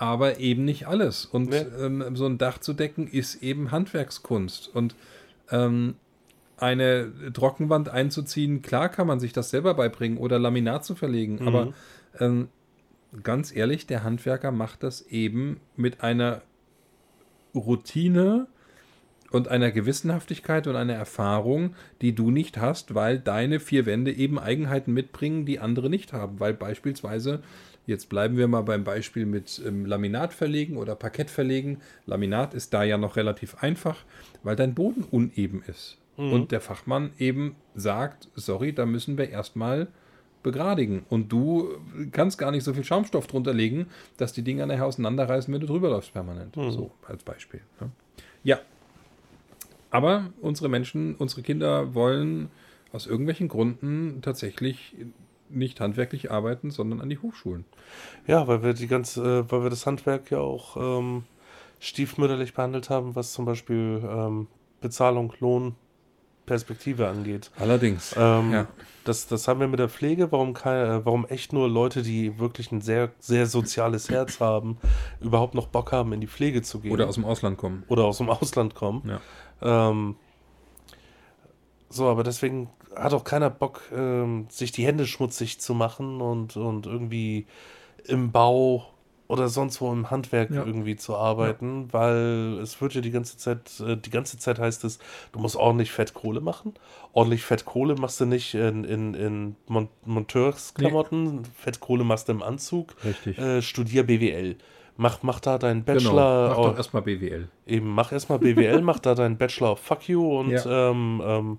aber eben nicht alles. Und Nee. ähm, so ein Dach zu decken ist eben Handwerkskunst. Und ähm, eine Trockenwand einzuziehen, klar kann man sich das selber beibringen oder Laminat zu verlegen, aber ähm, ganz ehrlich, der Handwerker macht das eben mit einer Routine und einer Gewissenhaftigkeit und einer Erfahrung, die du nicht hast, weil deine vier Wände eben Eigenheiten mitbringen, die andere nicht haben. Weil beispielsweise, jetzt bleiben wir mal beim Beispiel mit ähm, Laminat verlegen oder Parkett verlegen. Laminat ist da ja noch relativ einfach, weil dein Boden uneben ist. Und der Fachmann eben sagt, sorry, da müssen wir erstmal begradigen. Und du kannst gar nicht so viel Schaumstoff drunter legen, dass die Dinger nachher auseinanderreißen, wenn du drüber läufst permanent. So als Beispiel. Ne? Ja. Aber unsere Menschen, unsere Kinder wollen aus irgendwelchen Gründen tatsächlich nicht handwerklich arbeiten, sondern an die Hochschulen. Ja, weil wir die ganze, äh, weil wir das Handwerk ja auch ähm, stiefmütterlich behandelt haben, was zum Beispiel ähm, Bezahlung, Lohn, Perspektive angeht. Allerdings. Ähm, Ja. das, das haben wir mit der Pflege, warum, kein, äh, warum echt nur Leute, die wirklich ein sehr, sehr soziales Herz haben, überhaupt noch Bock haben, in die Pflege zu gehen. Oder aus dem Ausland kommen. oder aus dem Ausland kommen. Ja. Ähm, so, aber deswegen hat auch keiner Bock, ähm, sich die Hände schmutzig zu machen und, und irgendwie im Bau oder sonst wo im Handwerk Ja. irgendwie zu arbeiten, weil es wird ja die ganze Zeit, äh, die ganze Zeit heißt es, du musst ordentlich Fettkohle machen. Ordentlich Fettkohle machst du nicht in, in, in Mon Monteursklamotten, Fettkohle machst du im Anzug. Richtig. Äh, studier BWL. Mach, mach da deinen genau. Bachelor. Mach au- doch erstmal BWL. Eben, mach erstmal BWL, mach da deinen Bachelor of Fuck You und Ja. ähm, ähm,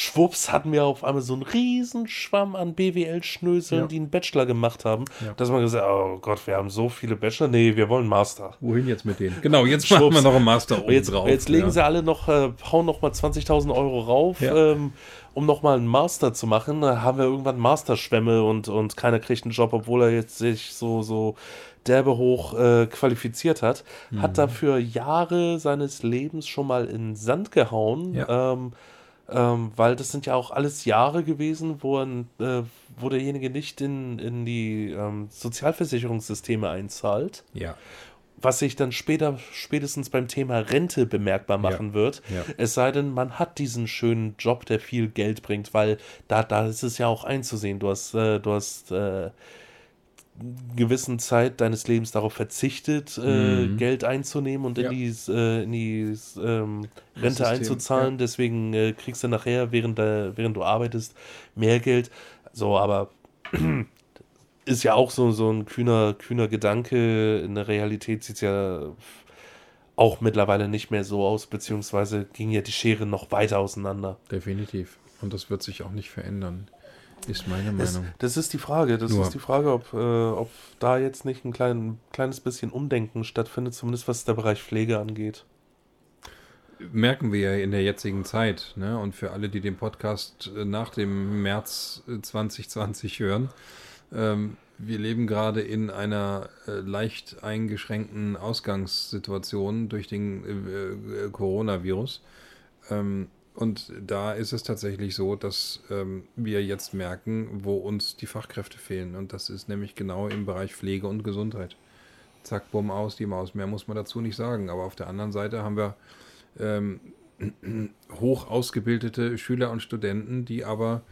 schwupps hatten wir auf einmal so einen riesen Schwamm an BWL-Schnöseln, Ja. die einen Bachelor gemacht haben. Ja. Dass man gesagt oh Gott, wir haben so viele Bachelor. Nee, wir wollen Master. Wohin jetzt mit denen? Genau, jetzt machen wir Schwupps. noch einen Master Und jetzt, oben drauf. jetzt legen ja. sie alle noch, äh, hauen noch mal 20.000 Euro rauf, Ja. ähm, um noch mal einen Master zu machen. Da haben wir irgendwann Masterschwämme und, und keiner kriegt einen Job, obwohl er jetzt sich so, so derbe hoch äh, qualifiziert hat. Mhm. Hat dafür Jahre seines Lebens schon mal in den Sand gehauen. Ja. Ähm, ähm, weil das sind ja auch alles Jahre gewesen, wo, äh, wo derjenige nicht in, in die ähm, Sozialversicherungssysteme einzahlt Ja, was sich dann später, spätestens beim Thema Rente bemerkbar machen wird. Ja. Es sei denn, man hat diesen schönen Job, der viel Geld bringt, weil da, da ist es ja auch einzusehen. Du hast, äh, du hast äh, gewissen Zeit deines Lebens darauf verzichtet, äh, Mhm. Geld einzunehmen und Ja. in die, äh, in die ähm, Rente System, einzuzahlen. ja. Deswegen äh, kriegst du nachher, während, der, während du arbeitest, mehr Geld. So, aber ist ja auch so, so ein kühner, kühner Gedanke. In der Realität sieht es ja auch mittlerweile nicht mehr so aus, beziehungsweise ging ja die Schere noch weiter auseinander. definitiv. Und das wird sich auch nicht verändern. Ist meine Meinung. das ist die Frage. Das Nur- ist die Frage, ob, äh, ob da jetzt nicht ein klein, kleines bisschen Umdenken stattfindet, zumindest was der Bereich Pflege angeht. merken wir ja in der jetzigen Zeit. Ne? Und für alle, die den Podcast äh, nach dem März äh, 2020 hören, ähm, wir leben gerade in einer äh, leicht eingeschränkten Ausgangssituation durch den äh, äh, Coronavirus. Ähm, und da ist es tatsächlich so, dass ähm, wir jetzt merken, wo uns die Fachkräfte fehlen. Und das ist nämlich genau im Bereich Pflege und Gesundheit. Zack, bumm, aus die Maus. Mehr muss man dazu nicht sagen. Aber auf der anderen Seite haben wir ähm, hoch ausgebildete Schüler und Studenten, die aber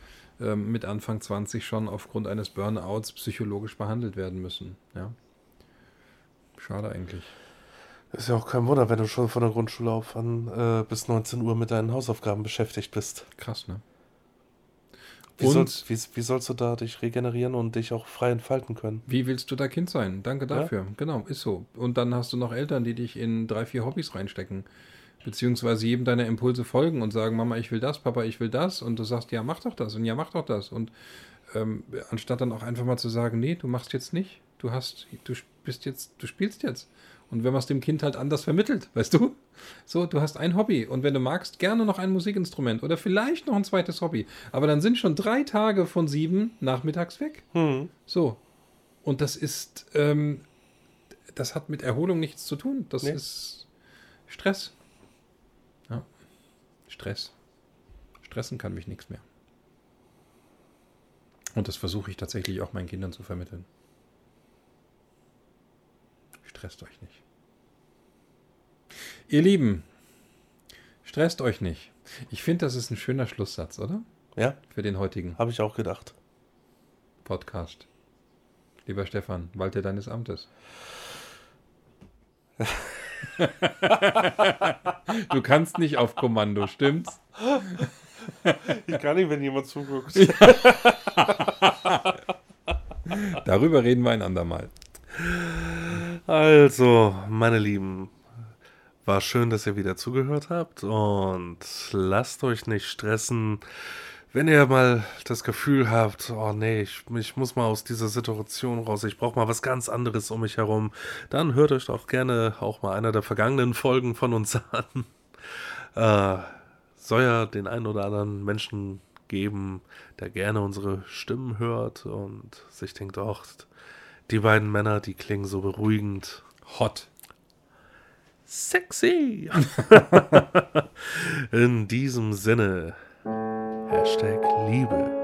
ähm, mit Anfang 20 schon aufgrund eines Burnouts psychologisch behandelt werden müssen. Ja. Schade eigentlich. Ist ja auch kein Wunder, wenn du schon von der Grundschule auf an äh, bis 19 Uhr mit deinen Hausaufgaben beschäftigt bist. Krass, ne? Wie, Und- sollst, wie, wie sollst du da dich regenerieren und dich auch frei entfalten können? Wie willst du da Kind sein? Danke dafür. Genau, ist so. Und dann hast du noch Eltern, die dich in drei, vier Hobbys reinstecken. Beziehungsweise jedem deiner Impulse folgen und sagen, Mama, ich will das, Papa, ich will das. Und du sagst, ja, mach doch das und ja, mach doch das. Und ähm, anstatt dann auch einfach mal zu sagen, nee, du machst jetzt nicht. Du hast, du bist jetzt, du spielst jetzt. Und wenn man es dem Kind halt anders vermittelt, weißt du? So, du hast ein Hobby und wenn du magst, gerne noch ein Musikinstrument oder vielleicht noch ein zweites Hobby. Aber dann sind schon drei Tage von sieben nachmittags weg. Hm. So. Und das ist, ähm, das hat mit Erholung nichts zu tun. Das Nee. ist Stress. Ja. Stress. Stressen kann mich nichts mehr. Und das versuche ich tatsächlich auch meinen Kindern zu vermitteln. Stresst euch nicht. Ihr Lieben, stresst euch nicht. Ich finde, das ist ein schöner Schlusssatz, oder? Ja, Für den heutigen habe ich auch gedacht. Podcast. Lieber Stefan, walte deines Amtes. du kannst nicht auf Kommando, stimmt's? Ich kann nicht, wenn jemand zuguckt. Darüber reden wir ein andermal. Also, meine Lieben, war schön, dass ihr wieder zugehört habt und lasst euch nicht stressen. Wenn ihr mal das Gefühl habt, oh nee, ich, ich muss mal aus dieser Situation raus, ich brauche mal was ganz anderes um mich herum, dann hört euch doch gerne auch mal einer der vergangenen Folgen von uns an. Äh, soll ja den einen oder anderen Menschen geben, der gerne unsere Stimmen hört und sich denkt, ach, die beiden Männer, die klingen so beruhigend. Hot. Sexy! In diesem Sinne, Hashtag Liebe.